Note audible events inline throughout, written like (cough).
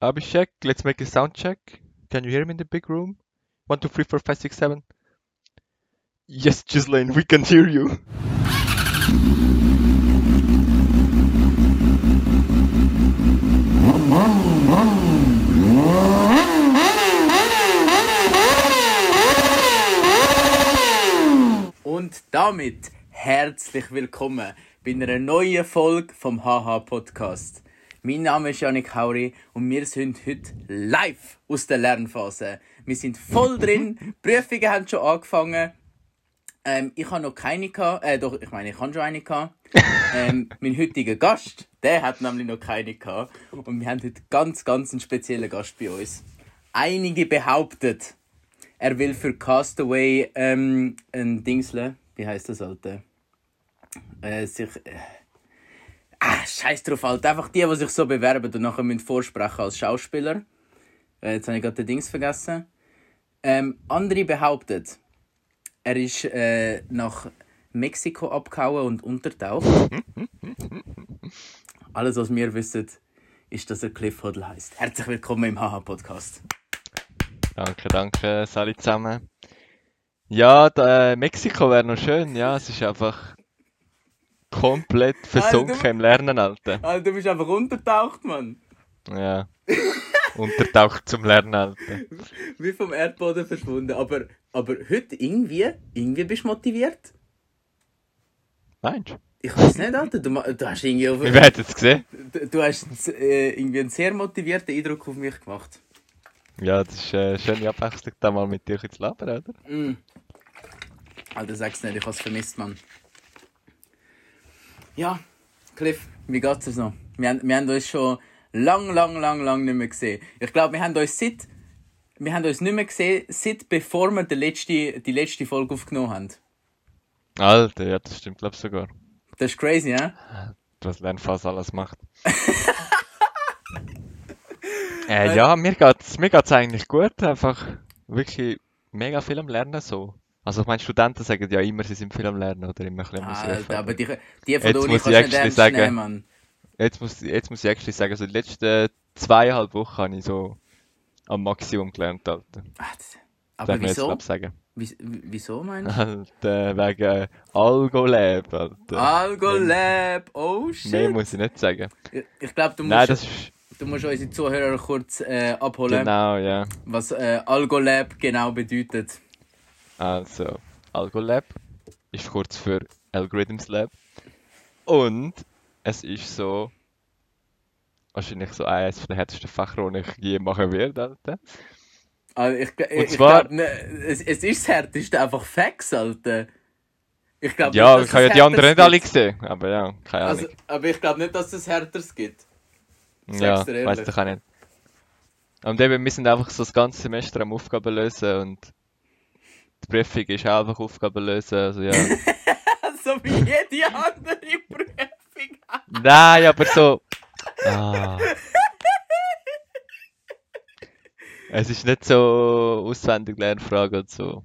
Abhishek, let's make a sound check. Can you hear me in the big room? One, two, three, four, five, six, seven. Yes, Ghislaine, we can hear you. Und damit herzlich willkommen bei einer neuen Folge vom HH Podcast. Mein Name ist Janik Hauri und wir sind heute live aus der Lernphase. Wir sind voll drin, die Prüfungen haben schon angefangen. Ähm, ich habe noch keine gehabt, äh, doch, ich meine, ich habe schon eine gehabt. ähm, (laughs) mein heutiger Gast, der hat nämlich noch keine gehabt. Und wir haben heute ganz, ganz einen speziellen Gast bei uns. Einige behauptet, er will für Castaway ähm, ein Dingsle, wie heißt das, Alter? Äh, sich. Äh, ah, scheiß drauf, Alter. Einfach die, die sich so bewerben und nachher müssen vorsprechen als Schauspieler. Äh, jetzt habe ich gerade den Dings vergessen. Ähm, andere behauptet, er ist äh, nach Mexiko abgehauen und untertaucht. Alles, was wir wissen, ist, dass er Cliff Huddle heißt. Herzlich willkommen im HH-Podcast. Danke, danke, alle zusammen. Ja, da, äh, Mexiko wäre noch schön, ja, es ist einfach komplett (laughs) versunken Alter. im Lernen, Alter. Alter, du bist einfach untertaucht, Mann. Ja. (laughs) Untertaucht zum Lernen, Alter. Wie vom Erdboden verschwunden. Aber, aber heute irgendwie, irgendwie bist du motiviert. Meinst du? Ich weiß nicht, Alter. Du, du hast irgendwie, auf, Wie werden es gesehen? du, du hast äh, irgendwie einen sehr motivierten Eindruck auf mich gemacht. Ja, das ist äh, eine schöne Abwechslung, da mal mit dir zu labern, oder? Mm. Alter, sag's nicht, ich hab's vermisst, Mann. Ja, Cliff, wie geht's dir noch? Wir, haben- wir haben uns schon lang, lang, lang, lang nicht mehr gesehen. Ich glaube, wir haben uns seit, wir haben uns nicht mehr gesehen, seit bevor wir die letzte, die letzte Folge aufgenommen haben. Alter, ja, das stimmt, glaube ich sogar. Das ist crazy, ja? Was Lernphase alles macht. (laughs) äh, ja, mir geht's, mir geht's eigentlich gut, einfach wirklich mega viel am Lernen so. Also ich meine, Studenten sagen ja immer, sie sind viel am Lernen oder immer ein bisschen am Ausrufen, Alter, aber die, die von Jetzt der Uni muss kannst ich du nicht sagen- nehmen, Mann. Jetzt muss, jetzt muss ich actually sagen, so die letzten zweieinhalb Wochen habe ich so am Maximum gelernt, Alter. Ah, das- Darf Aber jetzt, wieso? ich, sagen. Wies- Wieso, meinst du? Alter, (laughs) wegen Algolab, Alter. Algolab, oh Mehr shit. muss ich nicht sagen. Ich, ich glaube, du, Nein, musst- das ist, du musst unsere Zuhörer kurz äh, abholen, genau, ja. was äh, Algolab genau bedeutet. Also, Algolab ist kurz für Algorithms Lab. Und es ist so, wahrscheinlich so eines der härtesten Fächer, die ich je machen werde, Alter. Also ich ich, Und ich zwar- glaub, ne, es, es ist das härteste, einfach Facts, Alter. Ich glaub Ja, nicht, ich habe ja die anderen nicht alle gesehen, aber ja, keine Ahnung. Also, aber ich glaube nicht, dass es Härteres gibt. sag's ja, weiß ich auch nicht. Und eben, wir sind einfach so das ganze Semester am Aufgaben lösen und die Prüfung ist auch einfach Aufgaben lösen, also ja. (laughs) so wie jede andere Prüfung. Nein, aber so. Ah. (laughs) Es ist nicht so auswendig Lernfrage und so.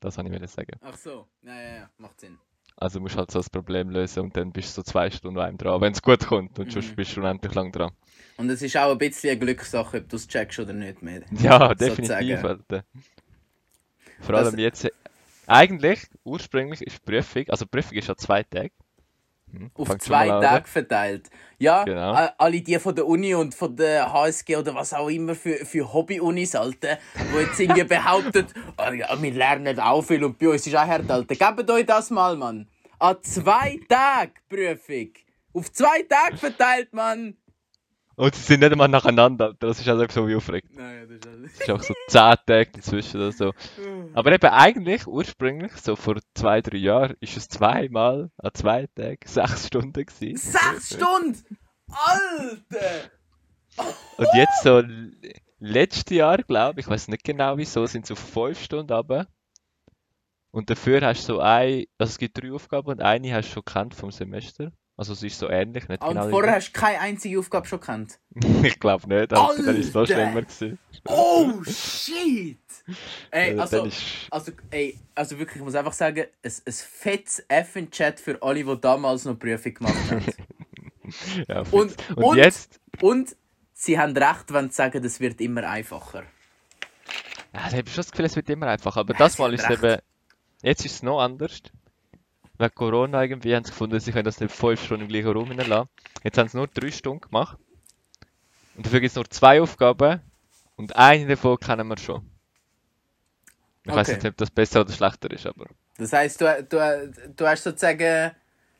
Das wollte ich wollte sagen. Ach so, ja, ja, ja, macht Sinn. Also musst halt so das Problem lösen und dann bist du so zwei Stunden an einem dran, wenn es gut kommt und sonst Mhm. bist du unendlich lang dran. Und es ist auch ein bisschen eine Glückssache, ob du es checkst oder nicht mehr. Ja, (laughs) definitiv. Alter. Vor allem Das- jetzt. Eigentlich, ursprünglich ist Prüfung, also Prüfung ist ja zwei Tage. Hm, Auf zwei? Tage verteilt. Ja, Genau. a- alle die von der Uni und von der HSG oder was auch immer für, für Hobby-Unis, Alter, die jetzt irgendwie (laughs) behaupten, oh, ja, wir lernen auch viel und bei uns ist auch hart, Alter. Gebt euch das mal, Mann. An zwei Tagen Prüfung. Auf zwei Tage verteilt, Mann. Und sie sind nicht einmal nacheinander. Das ist also so wie aufregend. Nein, das ist alles. Es ist einfach so 10 Tage dazwischen oder so. Aber eben eigentlich, ursprünglich, so vor zwei, drei Jahren, ist es zweimal an zwei Tagen sechs Stunden gewesen. Sechs Stunden! Alter! Und jetzt so letztes Jahr, glaube ich, ich weiß nicht genau wieso, sind es auf fünf Stunden runter. Und dafür hast du so ein, also es gibt drei Aufgaben und eine hast du schon gekannt vom Semester. Also es ist so ähnlich, nicht Und genau. vorher hast du keine einzige Aufgabe schon gekannt. (laughs) ich glaube nicht, Alter, dann ist es noch schlimmer gewesen. Oh, shit! Ey, Also, also, ey, also wirklich, ich muss einfach sagen, ein, ein fettes F in Chat für alle, die damals noch Prüfung gemacht haben. (laughs) ja, Und, und, und jetzt, und sie haben recht, wenn sie sagen, es wird immer einfacher. Ja, ich habe schon das Gefühl, es wird immer einfacher. Aber das sie Mal ist es recht. eben, jetzt ist es noch anders. Wegen Corona irgendwie haben sie gefunden, sie können das nicht fünf Stunden im gleichen Raum hineinlassen. Jetzt haben sie nur drei Stunden gemacht. Und dafür gibt es nur zwei Aufgaben. Und eine davon kennen wir schon. Ich weiß Okay. nicht, ob das besser oder schlechter ist, aber. Das heisst, du, du, du hast sozusagen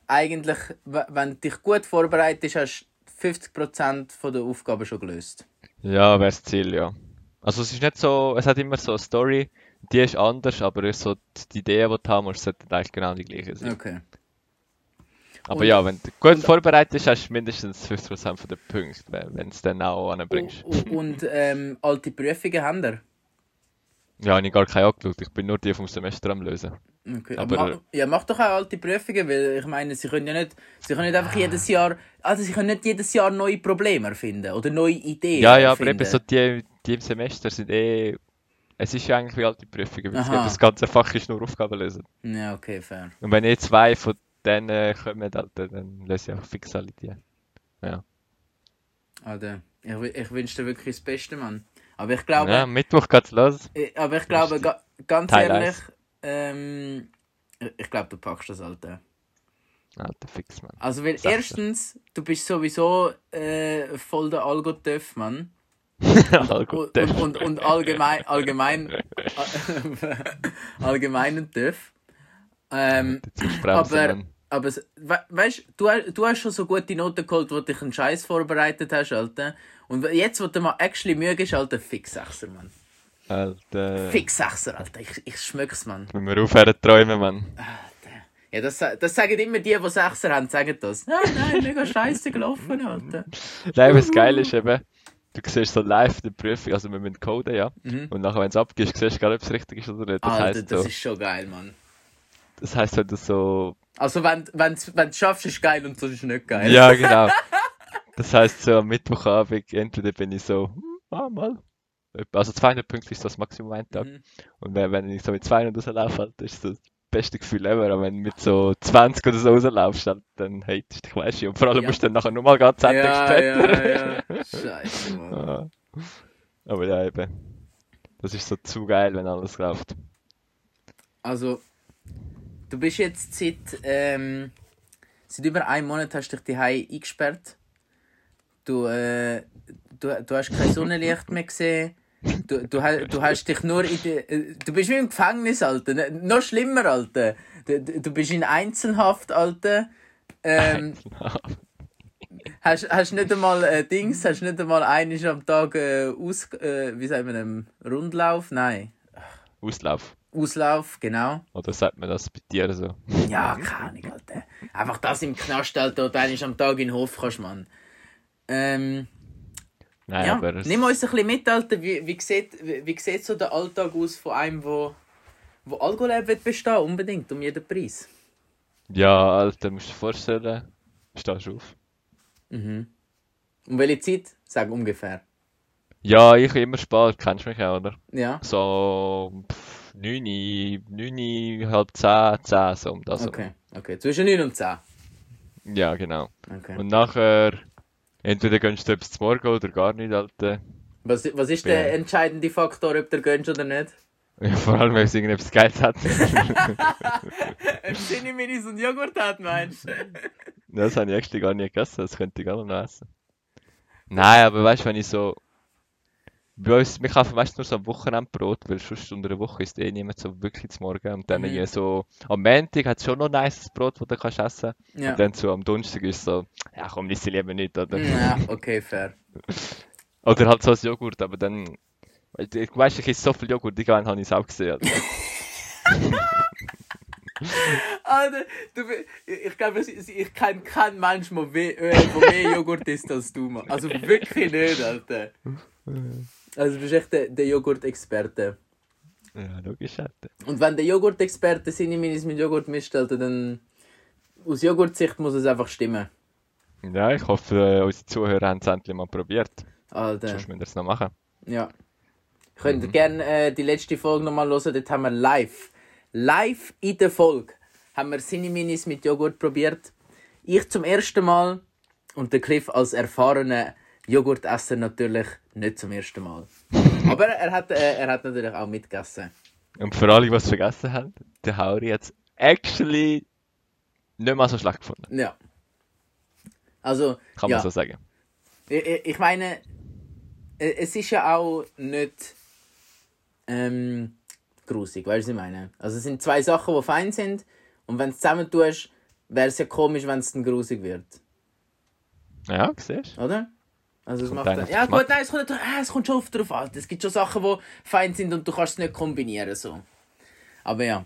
eigentlich, wenn du dich gut vorbereitest, hast du 50% der Aufgaben schon gelöst. Ja, wäre das Ziel, ja. Also es ist nicht so, es hat immer so eine Story, die ist anders, aber so die Ideen, die du haben musst, sollten eigentlich genau die gleiche sein. Okay. Aber Und- ja, wenn du gut und- vorbereitet bist, hast du mindestens 50% von den Punkten, wenn du es dann auch anbringst. Und, und ähm, alte Prüfungen haben wir? Ja, ich habe gar keine angeschaut, ich bin nur die vom Semester am lösen. Okay. Aber- Ma ja, mach doch auch alte Prüfungen, weil ich meine, sie können ja nicht, sie können nicht einfach jedes Jahr, also sie können nicht jedes Jahr neue Probleme erfinden oder neue Ideen Ja, ja, aber erfinden. eben so die, die im Semester sind eh, es ist ja eigentlich wie alte Prüfungen, weil Aha. das ganze Fach ist nur Aufgaben lösen. Ja, okay, fair. Und wenn eh zwei von denen kommen, Alter, dann löse ich auch fix alle die. Alter, ich, wü- ich wünsche dir wirklich das Beste, Mann. Aber ich glaube, Ja, Mittwoch geht's los. ich, aber ich glaube, ga, ganz Teil ehrlich, ähm, ich- ich glaube, du packst das, Alter. Alter, fix, Mann. Also, weil dir. erstens, du bist sowieso äh, voll der Algo-Töff, Mann. (laughs) Und, und, und, allgemein, allgemein, (laughs) allgemeinen Töff. Ähm, aber, aber we, weißt du, du hast schon so gute Noten geholt, wo du dich einen Scheiß vorbereitet hast, Alter. Und jetzt, wo du mal actually Mühe ist, Alter, fix Sechser, Mann. Alter, Fix Sechser, Alter. Ich, ich schmück's, Mann. wenn wir aufhören träumen, Mann. Ja, das, das sagen immer die, die Sechser haben, sagen das. Nein, nein, mega scheiße gelaufen, Alter. Nein, was geil ist eben, du siehst so live die Prüfung, also wir müssen coden, ja. Mhm. Und nachher, wenn es abgibst, siehst du gar nicht, ob es richtig ist oder nicht. Das Alter, heisst das so, ist schon geil, Mann. das heisst, wenn du so, Also, wenn du wenn, es schaffst, ist geil und sonst ist nicht geil. ja, (laughs) genau. Das heisst, so am Mittwochabend, entweder bin ich so, hm, ah, mal. Also 200 Punkte ist das Maximum ein Tag. Mhm. Und wenn, wenn ich so mit 200 rauslaufe, halt, ist das beste Gefühl ever. Aber wenn du mit so 20 oder so rauslaufst, dann hatest du dich, weißt du. Und vor allem Ja. musst du dann nachher nochmal gehen, 10 Ja, später. ja, ja. Scheiße, Mann. (laughs) Ah. Aber ja, eben. Das ist so zu geil, wenn alles läuft. Also, du bist jetzt seit, ähm, seit über einem Monat hast du dich daheim eingesperrt. Du, äh, du, du hast kein (laughs) Sonnenlicht mehr gesehen. Du, du, du hast dich nur in der, äh, du bist wie im Gefängnis, Alter. Ne- Noch schlimmer, Alter. Du, du bist in Einzelhaft, Alter. Ähm, hast, hast nicht einmal äh, Dings, hast nicht einmal einiges am Tag äh, aus, äh, wie sagen wir, ähm, Rundlauf? Nein. Auslauf. Auslauf, genau. Oder sagt man das bei dir so? Ja, keine Ahnung, Alter. Einfach das im Knast, Alter, und einmal am Tag in den Hof kannst, Mann. Ähm, Nein, ja, aber nimm uns ein bisschen mit, Alter. Wie, wie, sieht, wie, wie sieht so der Alltag aus von einem, wo, wo Alkohol wird bestehen, unbedingt, um jeden Preis? ja, Alter, musst du dir vorstellen, stehst du auf. Mhm. Um welche Zeit? Sag ungefähr. Ja, ich immer spät, kennst du mich auch, oder? Ja, So, pff, 9, 9, halb 10, 10, so um das. okay. okay. Zwischen 9 und 10. herum. Ja, genau. Okay. Und nachher, entweder gönnst du etwas zum Morgen oder gar nicht, Alter. Was, was ist Ja. der entscheidende Faktor, ob du gönnst oder nicht? Ja, vor allem, wenn es irgendetwas Geiles hat. (laughs) Ein Cinni-Minis und Joghurt hat, meinst du? Das habe ich actually gar nicht gegessen, das könnte ich gar noch essen. Nein, aber weißt du, wenn ich so. Bei uns, wir kaufen meistens nur so am Wochenendbrot, weil sonst unter der Woche ist eh niemand so wirklich zum Morgen. Und dann Mhm. irgendwie so, am Montag hat es schon noch ein nice Brot, das du kannst essen Ja. Und dann so am Donnerstag ist so, ja komm, iss ich lieber nicht, oder? Ja, okay, fair. (laughs) Oder halt so ein Joghurt, aber dann. Weißt du, ich weiss, ich esse so viel Joghurt, irgendwann habe ich es auch gesehen. Alter. (laughs) Alter, du, ich glaube, ich, kenne keinen Menschen, der mehr Joghurt isst als du, Mann. Also wirklich nicht, Alter. (laughs) Also du bist echt der, der Joghurt-Experte. Ja, logisch. Und wenn der Joghurt-Experte seine Minis mit Joghurt Alter, dann aus Joghurt-Sicht muss es einfach stimmen. Ja, ich hoffe, äh, unsere Zuhörer haben es endlich mal probiert. Alter, Sonst müssen wir es noch machen. ja. Könnt ihr gerne äh, die letzte Folge nochmal hören, dort haben wir live, live in der Folge, haben wir seine Minis mit Joghurt probiert. Ich zum ersten Mal und der Cliff als erfahrener Joghurtesser natürlich nicht zum ersten Mal. (laughs) Aber er hat, äh, er hat natürlich auch mitgegessen. Und für alle, die es vergessen haben, der Hauri hat es actually nicht mal so schlecht gefunden. Ja. Also, Kann ja. man so sagen. Ich, ich meine, es ist ja auch nicht ähm, grusig, weißt du, was ich meine? Also es sind zwei Sachen, die fein sind und wenn du es zusammen tust, wäre es ja komisch, wenn es dann grusig wird, Ja, siehst du? oder? Also es Kommt macht dann, ja gut, nein, es kommt, ah, es kommt schon oft darauf an. Es gibt schon Sachen, die fein sind und du kannst es nicht kombinieren so. Aber ja.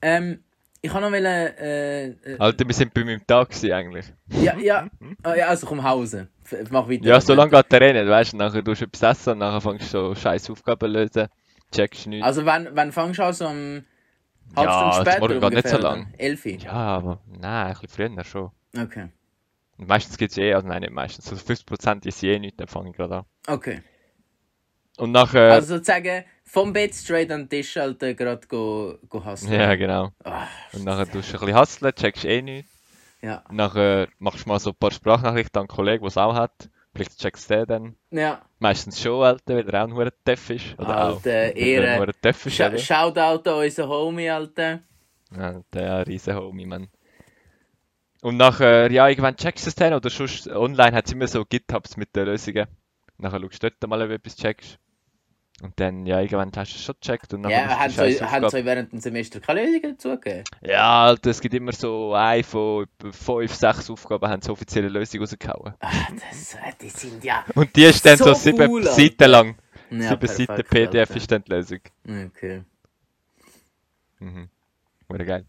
Ähm, ich kann noch wollen, äh, äh, Alter, wir sind bei meinem Tag eigentlich. ja, ja, ah, ja, also komm Hause. Mach weiter. Ja, so lange geht der nicht, weißt du? Nachher tust du etwas essen und nachher fängst du so scheiß Aufgaben lösen, checkst nichts. Also wann, wann fängst du an? So um halb Ja, Stunde später morgen geht nicht so lang. Elfi? Ja, aber nein, ein bisschen früher schon. Okay. Und meistens gibt es eh, also nein, nicht meistens, so 50% ist eh nichts, dann fange ich gerade an. Okay. Und nachher, Also sozusagen vom Bett straight an den Tisch Alter, gerade go, go hassen. ja genau. Ah, Und nachher tust du ein bisschen hustlen, checkst eh nichts. ja. Nachher machst du mal so ein paar Sprachnachrichten an einen Kollegen, der es auch hat. Vielleicht checkst du den dann. Ja. Meistens schon, Alter, weil er auch ein hoher Deff ist. Oder auch. Alter, er ein Ehre. Sch? Shoutout an unseren Homie, Alter. Ja, der riesen Homie, Mann. Und nachher, ja, irgendwann checkst du es dann, oder sonst online hat es immer so GitHubs mit den Lösungen. Nachher schaust du dort mal, ob du etwas checkst. Und dann, ja, irgendwann hast du es schon gecheckt und nachher Ja, haben sie, haben sie während dem Semester keine Lösungen dazugegeben? Ja, Alter, es gibt immer so eine von fünf, sechs Aufgaben, haben so offizielle Lösung rausgehauen. Ah, das, äh, die sind ja... Und die ist dann so, So sieben cool. Seiten lang. ja sieben Seiten perfekt, PDF Alter. ist dann die Lösung. Okay. Mhm. Wäre geil.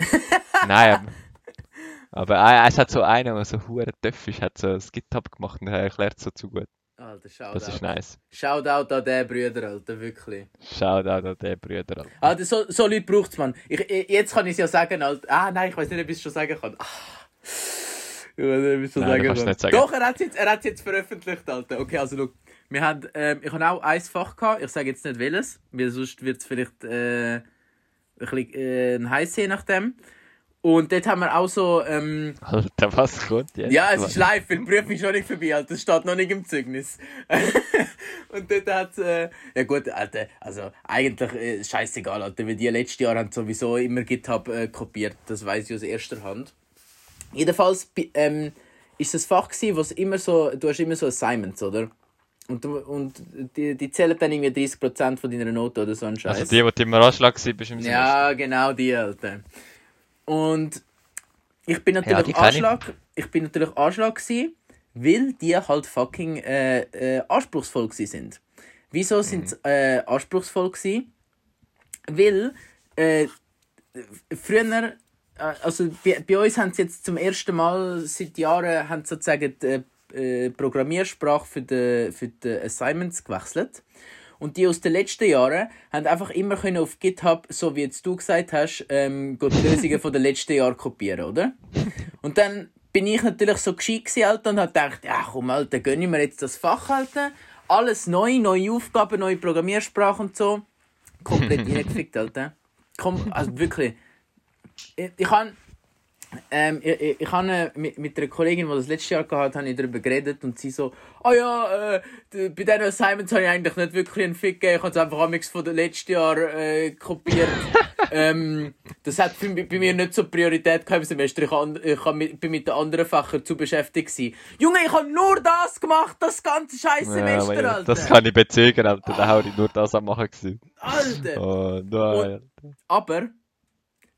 (laughs) Nein, aber, aber äh, es hat so einer, der so hure Töff ist, hat so ein GitHub gemacht und er erklärt so zu gut. Alter, Shoutout. Das ist nice. Shoutout an den Brüder, Alter, wirklich. Schaut auch an den Brüder an. Alter, so, so Leute braucht es, man. Ich, jetzt kann ich es ja sagen, Alter. Ah, nein, ich weiß nicht, ob ich es schon sagen kann. Ah. Ich weiß nicht, ob ich es schon Nein, sagen kann. sagen. Doch, er hat es jetzt, er hat's jetzt veröffentlicht, Alter. Okay, also, schau. Wir haben, ähm, ich habe auch ein Fach gehabt. Ich sage jetzt nicht welches, weil sonst wird es vielleicht äh, ein bisschen äh, heiß je nachdem. Und dort haben wir auch so, ähm, Alter, was kommt jetzt? ja, es ist live, weil die Prüfung ist schon nicht vorbei, Alter. Das steht noch nicht im Zeugnis. (laughs) und dort hat äh, ja gut, Alter, also eigentlich äh, scheißegal, Alter, weil die letzten Jahre haben sowieso immer GitHub äh, kopiert. Das weiß ich aus erster Hand. Jedenfalls ähm, ist das Fach gewesen, was immer so, du hast immer so Assignments, oder? Und, und die, die zählen dann irgendwie 30% von deiner Note oder so ein Scheiß. Also die, die du im Ratschlag warst, bist im Semester. Ja, genau die, Alter. Und ich bin Ja, natürlich die kenn ich. Anschlag, ich bin natürlich Anschlag gewesen, weil die halt fucking äh, äh, anspruchsvoll gewesen sind. Wieso sind sie äh, anspruchsvoll gewesen? Weil äh, früher, äh, also bei, bei uns haben sie jetzt zum ersten Mal seit Jahren haben sozusagen die äh, Programmiersprache für die, für die Assignments gewechselt. Und die aus den letzten Jahren haben einfach immer können auf GitHub, so wie jetzt du gesagt hast, ähm, die Lösungen von den letzten Jahren kopieren, oder? Und dann bin ich natürlich so gescheit gewesen, Alter, und habe gedacht, ja komm, Alter, gönn mir jetzt das Fach, Alter. Alles neu, neue Aufgaben, neue Programmiersprache und so. Komplett (laughs) reingefickt, Alter. Komm, also wirklich. Ich, ich habe ähm, ich, ich, ich habe äh, mit, mit einer Kollegin, die das letztes Jahr gehabt habe ich darüber geredet und sie so, ah ja, äh, bei diesen Assignments habe ich eigentlich nicht wirklich einen Fick gegeben, ich habe es einfach amigs von den letzten Jahr äh, kopiert. (laughs) ähm, das hat für, mich- bei mir nicht so Priorität gehabt im Semester, ich, han- ich mit, bin mit den anderen Fächern zu beschäftigt gewesen. Junge, ich habe nur das gemacht, das ganze scheiß Semester, ja, Alter. das kann ich bezeugen, Alter. Da habe ich nur das am machen gewesen. Alter. Oh, nein. Aber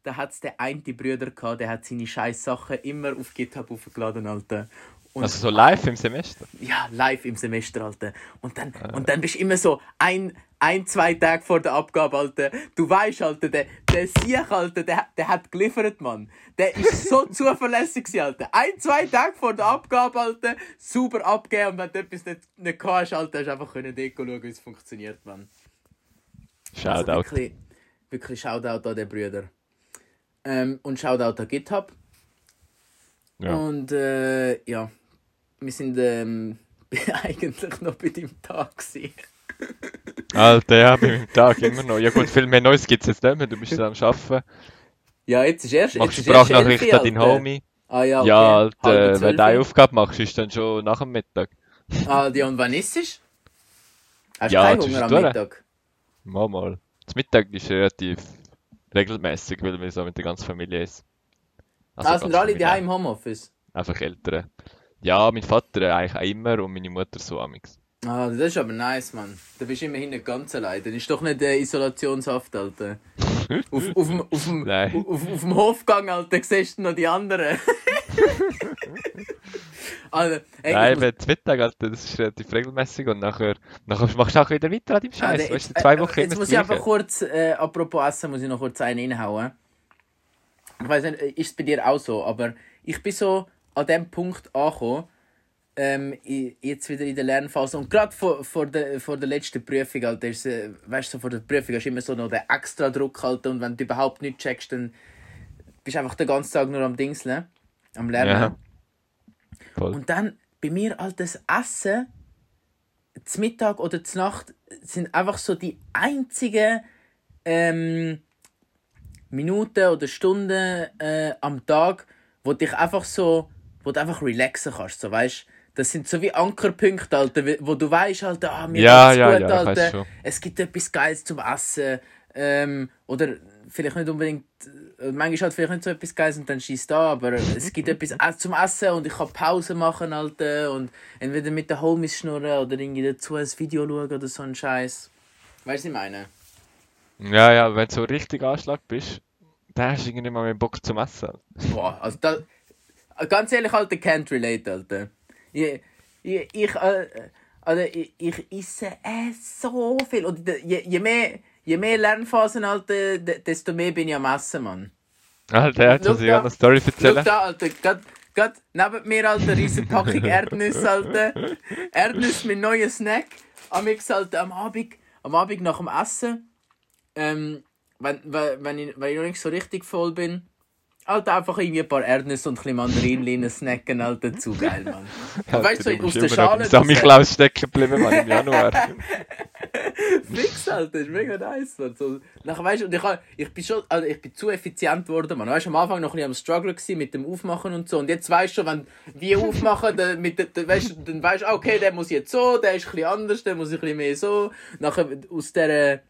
da hat es den einen Brüder gehabt, der hat seine scheiß Sachen immer auf GitHub aufgeladen, Alter. Und Also so live im Semester. ja, live im Semester, Alter. Und dann, und dann bist du immer so ein, ein, zwei Tage vor der Abgabe, Alter. Du weißt, Alter, der, der Sieg, Alter, der, der hat geliefert, Mann. Der ist so (laughs) zuverlässig, Alter. Ein, zwei Tage vor der Abgabe, Alter, super abgeben. Und wenn du etwas nicht, nicht hast, Alter, hast du einfach können schauen, wie es funktioniert, Mann. Shoutout. Also wirklich, wirklich Shoutout an den Brüder. Ähm, und Shoutout an GitHub. ja. Und äh, ja, wir sind ähm, (laughs) eigentlich noch bei deinem Tag gewesen. (laughs) Alter, ja, bei meinem Tag immer noch. Ja gut, viel mehr Neues gibt es jetzt nicht mehr. Du bist dann am Arbeiten. Ja, jetzt ist erst. Machst jetzt ist erst Sprachnachrichten an deinen. Homie. Ah ja, okay. Ja, Alter, wenn du eine Aufgabe machst, ist dann schon nach dem Mittag. (laughs) Aldi, und wann isst du? Hast du Ja, keinen Hunger am. Mittag? Mal, mal. Das Mittag ist relativ regelmäßig, weil wir so mit der ganzen Familie ist. Ah, sind alle daheim im Homeoffice? Einfach Eltern. Ja, mein Vater eigentlich auch immer und meine Mutter so amix. Ah, das ist aber nice, Mann. Da bist du immerhin nicht ganz allein. Das ist doch nicht der Isolationshaft, Alter. (laughs) auf, auf, dem, auf, dem, Nein. auf, auf dem Hofgang, Alter, siehst du noch die anderen. Alter, ey, Nein, ich muss- eben, das Mittag, Alter, das ist relativ regelmäßig und nachher, nachher machst du auch wieder weiter an deinem Ah, Scheiß. der- weißt zwei äh, Wochen Jetzt muss ich einfach kurz, äh, apropos Essen, muss ich noch kurz einen reinhauen. Ich weiß nicht, äh, ist es bei dir auch so, aber ich bin so an dem Punkt angekommen, ähm, jetzt wieder in der Lernphase und gerade vor, vor, der, vor der letzten Prüfung, Alter, ist, äh, weißt du, so vor der Prüfung hast du immer so noch den extra Druck, Alter, und wenn du überhaupt nichts checkst, dann bist du einfach den ganzen Tag nur am Dingseln, am Lernen. Ja. Und dann bei mir all das Essen, zum Mittag oder zur Nacht, sind einfach so die einzigen ähm, Minuten oder Stunden äh, am Tag, wo dich einfach so, wo du einfach relaxen kannst, so weißt. Das sind so wie Ankerpunkte, Alter, wo du weißt, Alter, ah, mir Ja, geht's ja, gut, ja, Alter. Es gibt etwas Geiles zum Essen. Ähm, oder vielleicht nicht unbedingt, äh, manchmal halt vielleicht nicht so etwas Geiles und dann schießt da, aber es gibt etwas äh, zum Essen und ich kann Pause machen, Alter, und entweder mit den Homies schnurren oder irgendwie dazu ein Video schauen oder so ein Scheiß. Weißt du, was ich meine? Ja, ja, wenn du so richtig Anschlag bist, dann hast du irgendwie nicht mal mehr Bock zum Essen. Boah, also da, ganz ehrlich, Alter, can't relate, Alter. Ich, ich, ich, äh, also ich, ich esse äh, so viel. Und je, je, mehr, je mehr Lernphasen, Alter, de- desto mehr bin ich am Essen, Mann. Alter, jetzt Schau muss ich eine Story Schau erzählen. da, Alter, grad, grad neben mir, Alter, riesen Packung Erdnüsse, Alter. Erdnüsse mit neuen Snack. Amix, Alter, am Abend, am Abend nach dem Essen, ähm, wenn, wenn, wenn, ich, wenn ich noch nicht so richtig voll bin, Alter, einfach irgendwie ein paar Erdnüsse und ein bisschen Mandarinchen snacken, Alter, zu geil, Mann. Alter, weißt du, du aus der Schale raus. Samichlaus stecken geblieben, Mann, im Januar. (laughs) Fix, Alter, ist mega nice, man. So, nachher, weißt und ich, ich bin schon, also ich bin zu effizient geworden, man. Weißt du, am Anfang noch ein bisschen am Struggle gewesen mit dem Aufmachen und so. Und jetzt weißt du schon, wenn wir aufmachen, dann, mit, dann, weißt, du, dann weißt du, okay, der muss jetzt so, der ist ein bisschen anders, der muss ein bisschen mehr so. Nachher aus der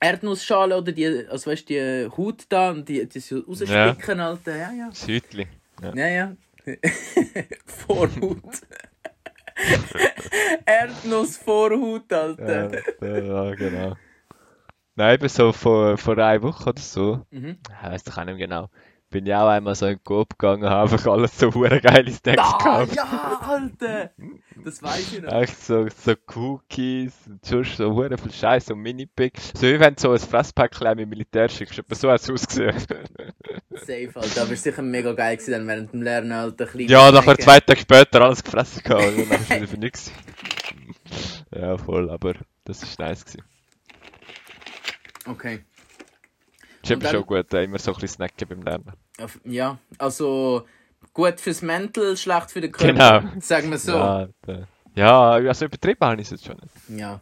Erdnussschale oder die, also weißt die Haut da und die, die so rausspicken, Alter. Ja, ja. Das Hütli. Ja. Ja, ja. (laughs) Vorhut. (laughs) Erdnuss-Vorhut, Alter. Ja, ja, genau. Nein, eben so vor, vor einer Woche oder so, Mhm. ich weiss doch auch nicht mehr genau, bin ich auch einmal so in den Coop gegangen und habe einfach alles so hure geile Snacks Ah, gekauft. ja, Alter! Das weiß ich noch. Echt so, so Cookies, und sonst so hure viel Scheiß, so Mini-Pick. So wie wenn du so ein Fresspäckchen mit Militär schickst, etwa so hat es ausgesehen. Safe, Alter. Aber war sicher mega geil gewesen, dann während dem Lernen, Alter. kleine ja, nachher zwei Tage später alles gefressen gehabt und dann ist wieder für nichts. (laughs) Ja, voll, aber das ist nice gewesen. Okay. Ist Und eben schon gut, äh, immer so ein bisschen snacken beim Lernen. Ja, also gut fürs Mental, schlecht für den Körper. Genau. Sagen wir so. Ja, ja, also übertrieben habe ich es jetzt schon nicht. Ja.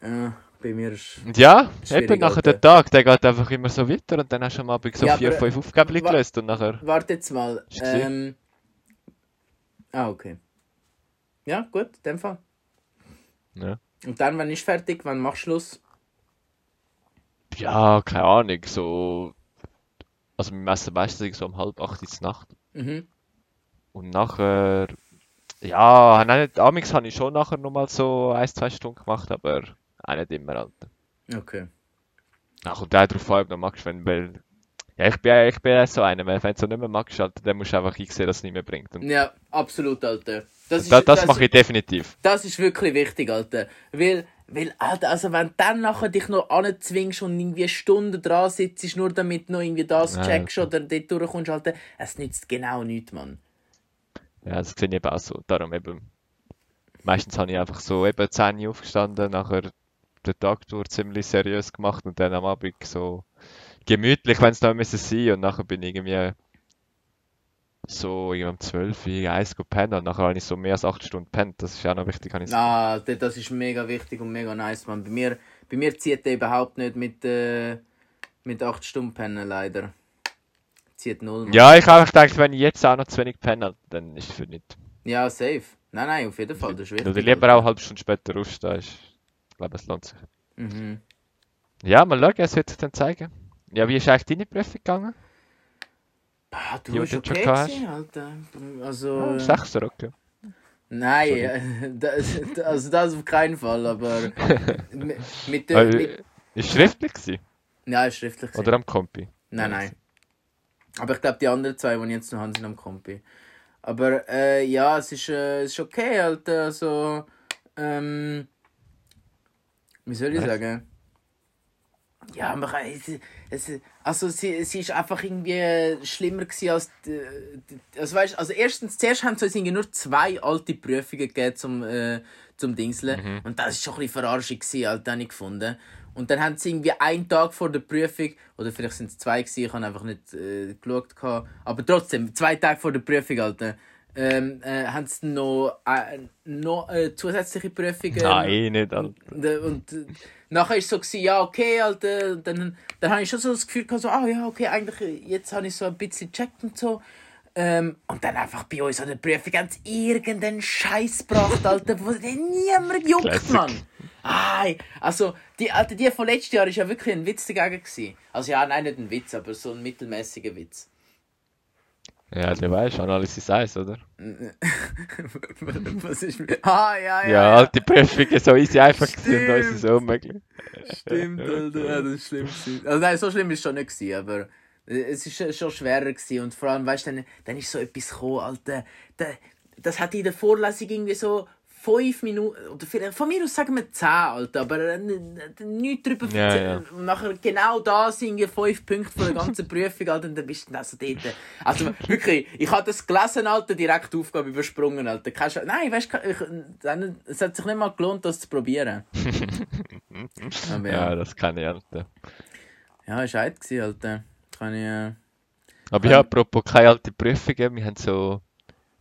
Äh, bei mir ist. Ja, eben nachher der Tag, der geht einfach immer so weiter und dann hast du am Abend so Ja, vier, fünf Aufgaben gelöst und nachher... Warte jetzt mal. Ist? Ähm. Ah, okay. Ja, gut, in dem Fall. Ja. Und dann, wenn ich fertig, wann machst du Schluss? Ja, keine Ahnung, so... Also wir messen meistens so um halb acht in der Nacht. Mhm. Und nachher... Ja, nein, amigs habe ich schon nachher nochmal so ein, zwei Stunden gemacht, aber auch nicht immer, Alter. Okay. Dann kommt auch drauf an, ob du magst, wenn, weil... Ja, ich bin, ich bin so einer, wenn du so nicht mehr magst, Alter, dann musst du einfach einsehen, dass es nicht mehr bringt. Und Ja, absolut, Alter. Das, das, das mache ich definitiv. Das ist wirklich wichtig, Alter. Weil, weil, Alter, also wenn du dann nachher dich noch anzwingst und irgendwie Stunden dran sitzt, nur damit du noch irgendwie das Ja, checkst oder dort durchkommst, Alter, es nützt genau nichts, Mann. Ja, das sehe ich eben auch so. Darum eben, meistens habe ich einfach so eben 10 Uhr aufgestanden, nachher den Tag durch ziemlich seriös gemacht und dann am Abend so gemütlich, wenn es noch müssen sein und nachher bin ich irgendwie so irgendwie um 12 Uhr, 1 Uhr pennen und nachher habe ich so mehr als 8 Stunden pennt. Das ist auch noch wichtig, habe ich Ah, das ist mega wichtig und mega nice, Mann. Bei mir, bei mir zieht der überhaupt nicht mit, äh, mit 8 Stunden pennen, leider. Zieht null, Mann. Ja, ich habe gedacht, wenn ich jetzt auch noch zu wenig penne, dann ist es für nicht. Ja, safe. Nein, nein, auf jeden Fall, das ist wichtig. Oder lieber auch eine halbe Stunde später aufstehen. ist- Ich glaube, es lohnt sich. Mhm. Ja, mal schauen, es wird sich dann zeigen. Ja, wie ist eigentlich deine Prüfung gegangen? Ah, du du okay schon hast? gewesen, Alter. Also... Ah, äh, Sechser, okay. Nein, (laughs) das, also das auf keinen Fall, aber (laughs) mit, der... Ah, Mit, Ist schriftlich gewesen? nein, ist schriftlich. gewesen. Oder am Kompi? Nein, nein. Aber ich glaube, die anderen zwei, die ich jetzt noch habe, sind am Kompi. Aber äh, ja, es ist, äh, es ist okay, Alter. Also, ähm, wie soll ich Nice. sagen? Ja, man kann, es, also sie, sie ist einfach irgendwie schlimmer gewesen als, die, die, also weißt, also erstens, zuerst haben sie uns irgendwie nur zwei alte Prüfungen gegeben zum, äh, zum Dingseln und das ist schon ein bisschen verarschend gewesen, Alter, habe ich gefunden. Und dann haben sie irgendwie einen Tag vor der Prüfung, oder vielleicht sind es zwei gewesen, ich habe einfach nicht äh, geschaut, gehabt, aber trotzdem, zwei Tage vor der Prüfung, Alter, ähm, äh, haben sie noch, äh, noch äh, zusätzliche Prüfungen Nein, nicht, Alter. und, und äh, nachher ist so gewesen, ja okay, Alter, und dann, dann habe ich schon so das Gefühl gehabt, so, ah ja, okay, eigentlich, jetzt habe ich so ein bisschen gecheckt und so. Ähm, und dann einfach bei uns an der Prüfung haben sie irgendeinen Scheiß gebracht, Alter, wo niemand juckt, Classic. Mann. Ai, also, die, Alter, die von letztes Jahr ist ja wirklich ein Witz dagegen gewesen. Also ja, nein, nicht ein Witz, aber so ein mittelmäßiger Witz. Ja, du weißt, Analysis 1, oder? (laughs) Was ist mit... Ah, ja, ja, Ja, alte Prüfungen so easy einfach und uns ist es unmöglich. Stimmt, Alter. Ja, das ist schlimm. Also nein, so schlimm ist es schon nicht, gewesen, aber es ist schon- schon schwerer gewesen. Und vor allem, weißt du, dann, dann ist so etwas gekommen, Alter. Da, das hat in der Vorlesung irgendwie so fünf Minuten, oder vielleicht, von mir aus sagen wir zehn, Alter, aber äh, nichts drüber Ja, erzählen. ja. Nachher genau da sind irgendwie fünf Punkte von der ganzen (laughs) Prüfung, Alter, und dann bist du dann so dort. Also wirklich, ich habe das gelesen, Alter, direkt die Aufgabe übersprungen, Alter. Sch- Nein, weißt du, es hat sich nicht mal gelohnt, das zu probieren. (laughs) aber Ja, ja. das kann ich, Alter. Ja, ist gewesen, Alter. Kann ich, äh... Aber ja, apropos keine alte Prüfungen, wir haben so,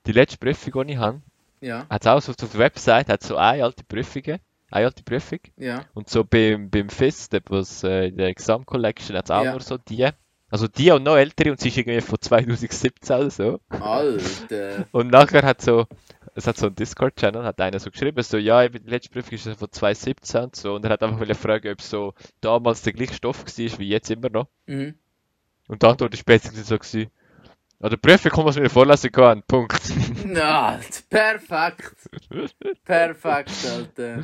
die letzte Prüfung, die ich habe, Ja, hat auch so auf der Website, hat so eine alte Prüfung, eine alte Prüfung. ja. Und so beim, beim FIS, was, äh, in der Exam Collection, hat es auch Ja. nur so die. Also die und noch ältere und sie ist irgendwie von 2017 oder so. Alter. Und nachher hat so, es hat so einen Discord-Channel, hat einer so geschrieben, so, ja, die letzte Prüfung ist von 2017 und so. Und er hat einfach wollen fragen, ob so damals der gleiche Stoff war wie jetzt immer noch. Mhm. Und die Antwort ist basically so gewesen, der Prüfung kommt, was wir Vorlesung hatten, Punkt. (laughs) Na, perfekt. Perfekt, Alter.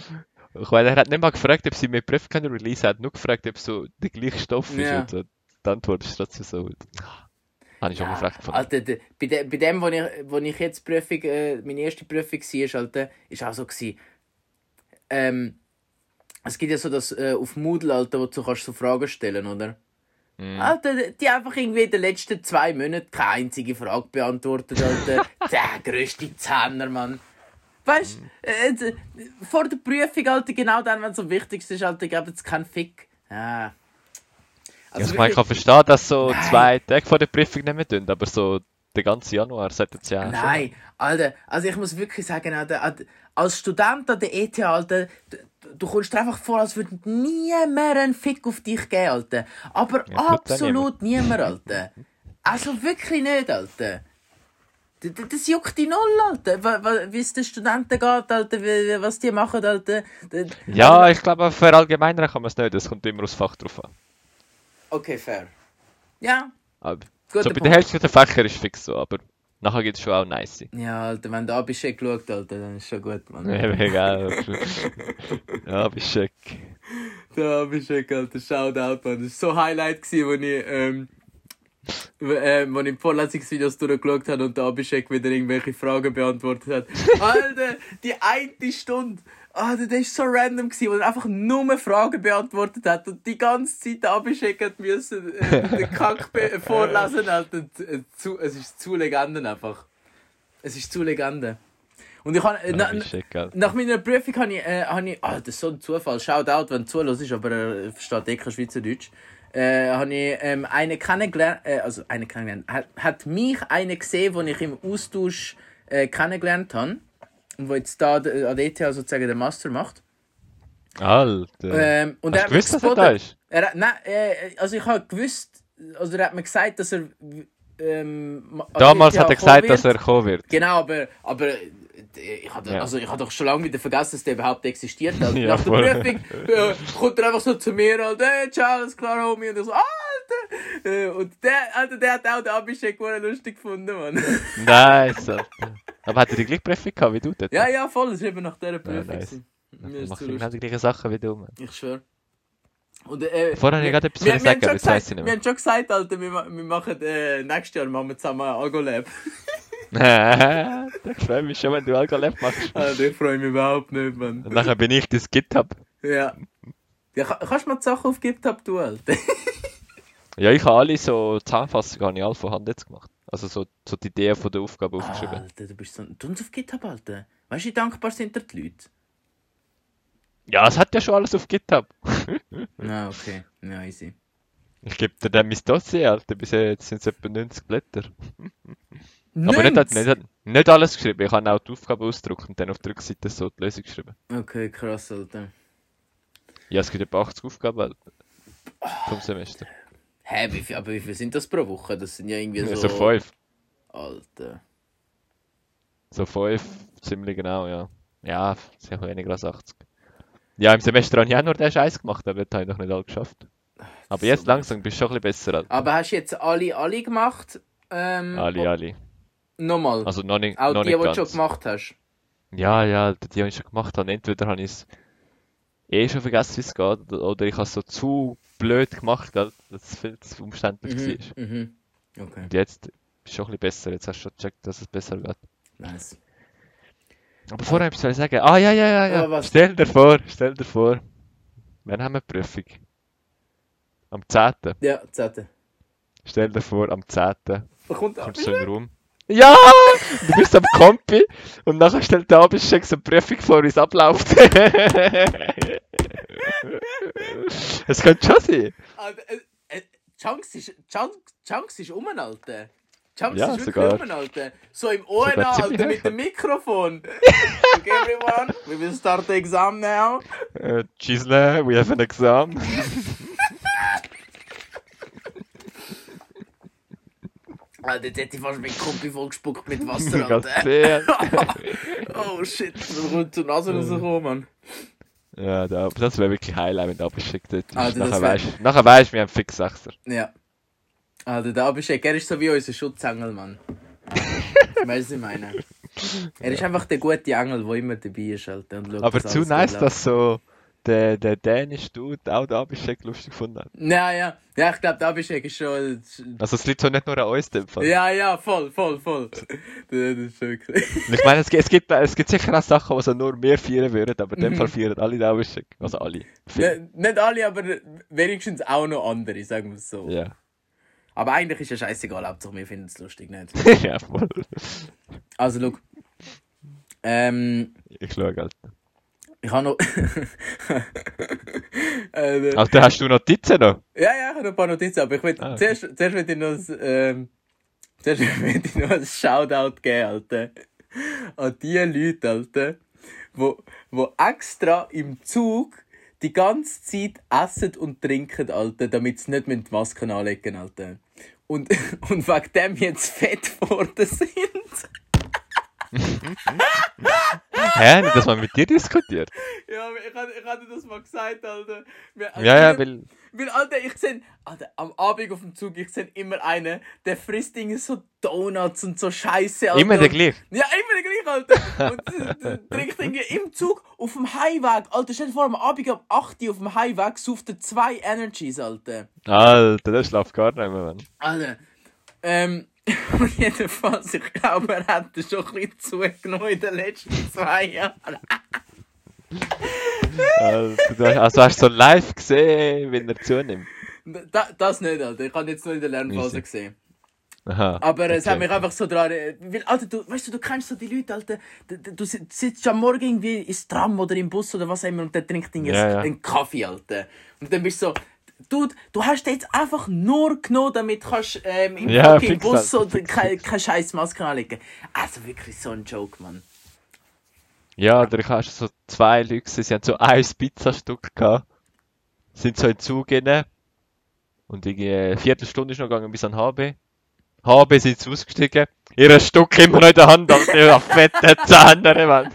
Ich meine, er hat nicht mal gefragt, ob sie mehr Prüfung können release, er hat nur gefragt, ob so der gleiche Stoff ist. Ja. Und so, die Antwort ist trotzdem so, habe ich schon Ja, gefragt gefunden. Alter, de, bei, de, bei dem, wo ich, wo ich jetzt Prüfung, äh, meine erste Prüfung war, Alter, ist auch so gewesen. Ähm, es gibt ja so das äh, auf Moodle, Alter, wo du kannst so Fragen stellen, oder? Mhm. Alter, die einfach irgendwie in den letzten zwei Monaten keine einzige Frage beantwortet, Alter. (laughs) der grösste Zehner, Mann. Weißt du, äh, d- vor der Prüfung, Alter, genau dann, wenn es am wichtigsten ist, Alter, geben sie keinen Fick. Ja. Ja, ich meine, ich kann verstehen, dass so zwei Tage vor der Prüfung nicht mehr tun, aber so der ganze Januar sollte es ja schon- Nein, Alter, also ich muss wirklich sagen, Alter, als Student an der ETH, Alter, du, du kommst dir einfach vor, als würde nie mehr einen Fick auf dich geben, Alter. Aber Ja, absolut niemand, Alter. Also wirklich nicht, Alter. Das juckt die Null, Alter. Wie es den Studenten geht, Alter, was die machen, Alter. Ja, ich glaube, für allgemeineren kann man es nicht, es kommt immer aufs Fach drauf an. Okay, fair. Ja, Aber guter so bei der Hälfte der Fächer ist fix so, aber nachher gibt es schon auch nice. Ja, Alter, wenn du da bist, geschaut, Alter, dann ist schon gut, Mann. Ja, egal. Da bist du, Alter. Shoutout, Mann. Das war so Highlight, gewesen, wo ich, ähm, ähm, wo ich Vorlesungsvideos durchgeschaut habe und der Abhishek wieder irgendwelche Fragen beantwortet hat. (laughs) Alter, die eine Stunde. Alter, das war so random, gewesen, wo er einfach nur Fragen beantwortet hat und die ganze Zeit hat müssen, äh, (laughs) den Kack be- vorlesen. Alter. Äh, Zu, es ist zu Legenden einfach. Es ist zu Legende. Und ich habe, äh, na- nach meiner Prüfung habe ich, äh, habe ich ah, das ist so ein Zufall, Shoutout, wenn du zuhörst, aber er versteht eh kein Schweizerdeutsch, äh, habe ich ähm, einen kennengelernt, äh, also einen kennengelernt, hat, hat mich eine gesehen, den ich im Austausch äh, kennengelernt habe und wo jetzt da an der ETH sozusagen den Master macht. Alter. Ähm, und Hast er du gewusst, dass er da ist? Er, nein, äh, also ich habe gewusst, also er hat mir gesagt, dass er ähm, der Damals ETH hat er gesagt, wird. dass er kommen wird. Genau, aber, aber ich habe Ja. also, ich hab doch schon lange wieder vergessen, dass der überhaupt existiert. (laughs) Also, Ja, nach der voll. Prüfung äh, kommt er einfach so zu mir, Alter, hey, ciao, alles klar, Homie. Und ich so, Alter! Äh, und der, Alter, der hat auch den Abhishek lustig gefunden, Mann. (laughs) Nice, Alter. Aber hat er die gleiche Prüfung gehabt wie du dort? ja, ja, voll, das war eben nach dieser Prüfung. nice. ist machst zu du genau die gleichen Sachen wie du, Mann. Ich schwör. Und, äh, Vorher habe ich wir- gerade etwas wir, wir, sagen, schon aber gesagt, weiss ich nicht wir mehr. haben schon gesagt, Alter, wir, wir machen äh, nächstes Jahr machen wir zusammen ein Algo-Lab. (laughs) (laughs) da freue mich schon, wenn du Algalab machst. Alter, ich freue mich überhaupt nicht, Mann. Und nachher bin ich das GitHub. Ja. ja ka- kannst du mal die Sachen auf GitHub tun, Alter? (laughs) Ja, ich habe alle so Zusammenfassungen habe ich alle von Hand jetzt gemacht. Also so, so die Ideen von der Aufgabe aufgeschrieben. Alter, du bist so... Tu uns auf GitHub, Alter. Weißt du, wie dankbar sind dir die Leute? Ja, es hat ja schon alles auf GitHub. (laughs) Na, okay. Ja, easy. Ich gebe dir dann mein Dossier, Alter. Bis jetzt sind es etwa 90 Blätter. Aber nicht, 90? nicht, nicht alles geschrieben. Ich habe auch die Aufgabe ausgedruckt und dann auf der Rückseite so die Lösung geschrieben. Okay, krass, Alter. Ja, es gibt etwa 80 Aufgaben Alter, vom Semester. Hä, wie viel, aber wie viel sind das pro Woche? Das sind ja irgendwie so... So fünf. Alter. So fünf, ziemlich genau, ja. Ja, sehr weniger als 80. Ja, im Semester habe ich auch nur den Scheiß gemacht, aber das habe ich noch nicht alle geschafft. Aber jetzt langsam bist du schon ein bisschen besser. Alter. Aber hast du jetzt alle, alle gemacht? Ähm, Alle, alle. Nochmal. Also noch nicht, Auch noch die, nicht die du schon gemacht hast. Ja, ja, die, die ich schon gemacht habe. Entweder habe ich es eh schon vergessen, wie es geht, oder, ich habe es so zu blöd gemacht, gell, dass es viel zu umständlich war. Mhm. mhm. Okay, Und jetzt bist du schon ein bisschen besser. Jetzt hast du schon gecheckt, dass es besser geht. nice. Aber vorher habe ich es sagen. Ah, ja, ja, ja, ja. Was? Stell dir vor, stell dir vor. Wann haben wir die Prüfung? Am 10. Ja, Zette. Stell dir vor, am 10. Kommt kommst du so in den Raum. Ja! Du bist am Kompi und nachher stellt der Abhishek so eine Prüfung vor, wie es abläuft. (laughs) Es könnte schon sein. Alter, äh, äh, Chunks ist, Chunks, Chunks ist um, Alter. Chunks Ja, ist wirklich sogar. um, Alter. So im Sogar Alter, mit dem. Mikrofon. (laughs) okay, everyone, we will start the exam now. Äh, Gisle, we have an exam. (laughs) Alter, jetzt hätte ich fast meinen Kumpel vollgespuckt mit (laughs) Wasser, Alter. (laughs) oh shit, da kommt zur Nase rausgekommen, Mann. Ja, da, das wäre wirklich Highlight, wenn ist. Alter, das nachher, wär- weißt, nachher weißt du, wir haben fix Sechser. Ja. Alter, der Abhishek, er ist so wie unser Schutzengel, Mann. weißt du, was ich meine? Er ist einfach der gute Engel, der immer dabei ist, Alter. Aber zu nice, dass so der, der dänische Dude auch den Abhishek lustig gefunden hat. Ja, ja. Ja, ich glaube, der Abhishek ist schon... Also es liegt so nicht nur an uns, dem Fall. Ja, ja, voll, voll, voll. (laughs) das ist wirklich... Ich meine, es, gibt- es, gibt, es gibt sicher auch Sachen, die so nur wir feiern würden, aber in dem Mhm. Fall feiern alle den Abhishek. Also alle. Ne, nicht alle, aber wenigstens auch noch andere, sagen wir es so. Ja. Aber eigentlich ist ja scheißegal, Hauptsache wir finden es lustig, nicht? (laughs) ja, voll. Also, schau. Ähm, Ich schaue, Alter. Ich habe noch... (laughs) äh, Alter, hast du Notizen noch? Ja, ja, ich habe noch ein paar Notizen, aber ich will, Ah, okay. zuerst, zuerst will ich noch ein, ähm, zuerst (laughs) will ich noch ein Shoutout geben, Alter. An die Leute, Alter, wo, wo extra im Zug die ganze Zeit essen und trinken, Alter, damit sie nicht mit Masken anlegen, Alter. Und, (laughs) und wegen dem jetzt fett geworden sind. Hä? Nicht, dass man mit dir diskutiert? Ja, ich, hatte- ich hatte das mal gesagt, Alter. Wir, Ja, ja, wir- weil... Weil, Alter, ich sehe, Alter, am Abend auf dem Zug, ich sehe immer einen, der frisst Dinge so Donuts und so Scheiße, Alter. Immer der gleiche. Ja, immer der gleiche, Alter. Und äh, (laughs) trinkt irgendwie im Zug auf dem Highweg, Alter. Stell dir vor, am Abend um 8 Uhr auf dem Highweg sauft er zwei Energies, Alter. Alter, der schlaft gar nicht mehr, Mann. Alter. Ähm, und jedenfalls, ich glaube, er hat schon ein bisschen zugenommen in den letzten zwei Jahren. Hast, also hast du so live gesehen, wenn er zunimmt. Da, das nicht, Alter. Ich habe jetzt nur in der Lernphase Easy. gesehen. Aha. Aber es okay. hat mich einfach so dran. Weil, Alter, du, weißt du, du kennst so die Leute, Alter. Du, du, du sit- sitzt am Morgen irgendwie ins Tram oder im Bus oder was auch immer und der trinkt Ja, ja. einen Kaffee, Alter. Und dann bist du so. Dude, du hast jetzt einfach nur genommen, damit kannst ähm, im Ja, Bus halt. so keine keine scheiß Maske anlegen. Also wirklich so ein Joke, Mann. Ja, oder ich habe so zwei Leute gesehen, sie haben so ein Pizzastück gehabt, sind so in den Zug rein und eine Viertelstunde ist noch gegangen bis an HB. HB sind sie ausgestiegen, Ihr Stück immer noch in der Hand, Alter. Ihr fette Zähne, Mann.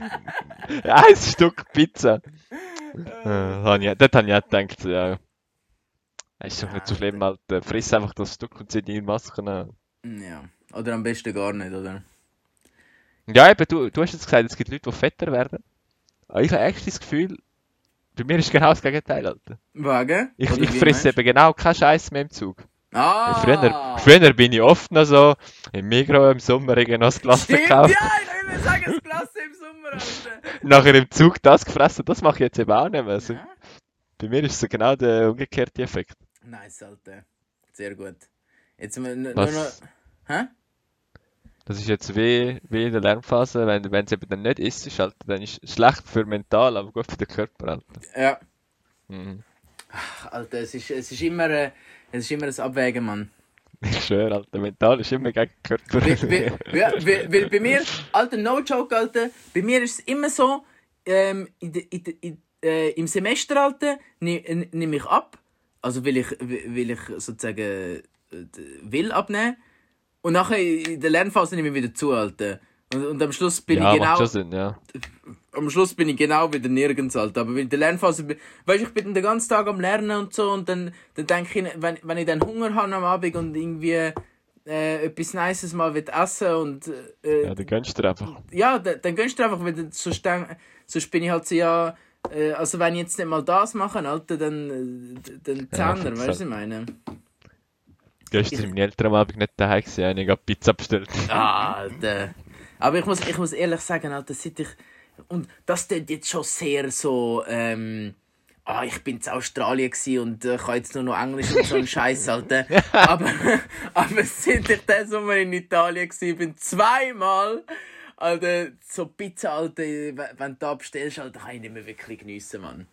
Ein Stück Pizza. Äh, dort habe ich auch gedacht, ja. Das ist doch nicht so schlimm, Alter. Friss einfach das Stück und zieh deine Maske an. Ja. Oder am besten gar nicht, oder? Ja, eben, du, du hast jetzt gesagt, es gibt Leute, die fetter werden. Aber ich habe echt das Gefühl, bei mir ist genau das Gegenteil, Alter. Wagen? Ich, Oder ich frisse eben genau keinen Scheiß mehr im Zug. Ah! Früher, früher bin ich oft noch so im Migros im Sommer noch das Glas Stimmt, gekauft. ja, ich immer sagen, das Glas im Sommer, Alter. Nachher im Zug das gefressen. Das mache ich jetzt eben auch nicht mehr. Also, Ja. bei mir ist es genau der umgekehrte Effekt. Nice, Alter. Sehr gut. Jetzt nur nur Was? noch... Hä? Das ist jetzt wie, wie in der Lernphase, wenn wenn es eben dann nicht ist, ist, Alter, dann ist es schlecht für mental, aber gut für den Körper, Alter. Ja. Mhm. Ach, Alter, es ist, es ist immer... Äh, es ist immer ein Abwägen, Mann. (laughs) Ich schwöre, Alter, mental ist immer gegen den Körper. Weil, weil, ja, weil, bei mir, Alter, no joke, Alter, bei mir ist es immer so, ähm, in, de- in, de- in, äh, im Semester, Alter, nehme nehm ich ab, also will ich, will ich sozusagen äh, will abnehmen und nachher in der Lernphase nehme ich wieder zu, Alter. Und, und am Schluss bin ja, ich genau Sinn, ja. am Schluss bin ich genau wieder nirgends, Alter. Aber in der Lernphase, weißt du, ich bin den ganzen Tag am Lernen und so und dann, dann denke ich, wenn, wenn ich dann Hunger habe am Abend und irgendwie äh, etwas Nices mal will essen und äh, Ja, dann gönnst du dir einfach. ja, dann, dann gönnst du dir einfach, weil sonst, denk, sonst bin ich halt so, ja, äh, also wenn ich jetzt nicht mal das mache, Alter, dann, äh, dann Ja, Zehner, weißt du, was ich meine? Gestern sind meine Eltern am Abend nicht daheim gewesen, haben ich habe Pizza bestellt. Alter. Aber ich muss, ich muss ehrlich sagen, Alter, seit ich. Und das klingt jetzt schon sehr so. Ähm, ah, ich bin in Australien gsi und äh, kann jetzt nur noch Englisch und so einen Scheiß, Alter. (laughs) aber, aber seit ich diesen Sommer in Italien gsi bin, zweimal. Alter, so Pizza, Alter, wenn du da bestellst, Alter, kann ich nicht mehr wirklich geniessen, Mann.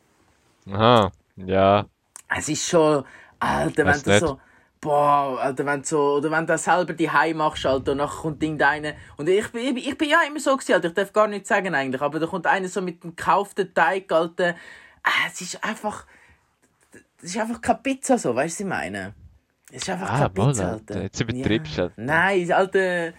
Aha, ja. Es ist schon, Alter, wenn Weiss du nicht. so, boah, Alter, wenn du so, oder wenn du das selber die machst, Alter, und dann kommt Ding da einer, und ich bin, ich, bin- ich bin ja immer so gewesen, Alter, ich darf gar nichts sagen eigentlich, aber da kommt einer so mit dem gekauften Teig, Alter, ah, es ist einfach, das ist einfach keine Pizza so, weißt du, was ich meine? Es ist einfach Ah, keine Pizza, Alter, Alter. jetzt übertreibst du, ja. Alter. Nein, Alter,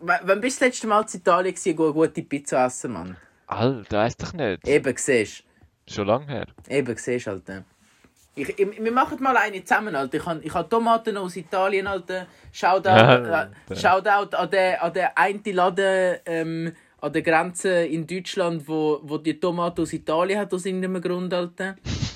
wenn bist du das letzte Mal in Italien gewesen, go- gute Pizza essen, Mann? Alter, weiss doch nicht. Eben, siehst Schon lange her. Eben, siehst du, Alter. Ich, ich, wir machen mal eine zusammen, Alter. Ich habe ich hab Tomaten aus Italien, Alter. Shoutout, Ja, äh. Shoutout an den, an den einen Laden ähm, an der Grenze in Deutschland, wo, wo die Tomaten aus Italien hat, aus irgendeinem Grund, Alter.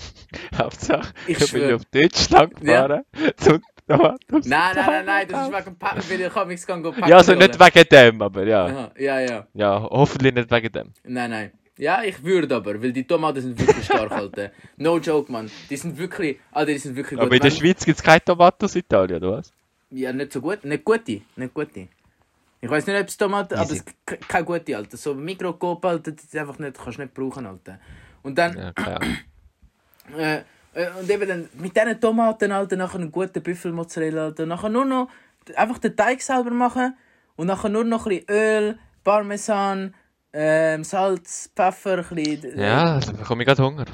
(laughs) Hauptsache, Ich ich, bin auf Deutschland Ja. gefahren. Zum Tomaten. Nein, nein, nein, nein, das ist wegen dem Packen, weil ich kann nichts packen Ja, also nicht wegen dem, aber ja. Aha, ja, ja. Ja, hoffentlich nicht wegen dem. Nein, nein. Ja, ich würde aber, weil die Tomaten sind wirklich stark, Alter. No joke, man. Die sind wirklich, Alter, die sind wirklich gut. Aber in der Schweiz gibt es keine Tomaten aus Italien, oder was? Ja, nicht so gut. Nicht gute. Nicht gute. Ich weiß nicht, ob es Tomaten, aber es k- keine gute, Alter. So Mikroskop, Alter, das ist einfach nicht, kannst du nicht brauchen, Alter. Und dann, Ja, äh, und eben dann mit diesen Tomaten, Alter, nachher einen guten Büffelmozzarella, Alter. Nachher nur noch einfach den Teig selber machen und nachher nur noch ein bisschen Öl, Parmesan, ähm, Salz, Pfeffer, ein bisschen, äh, Ja, da bekomme ich gerade Hunger.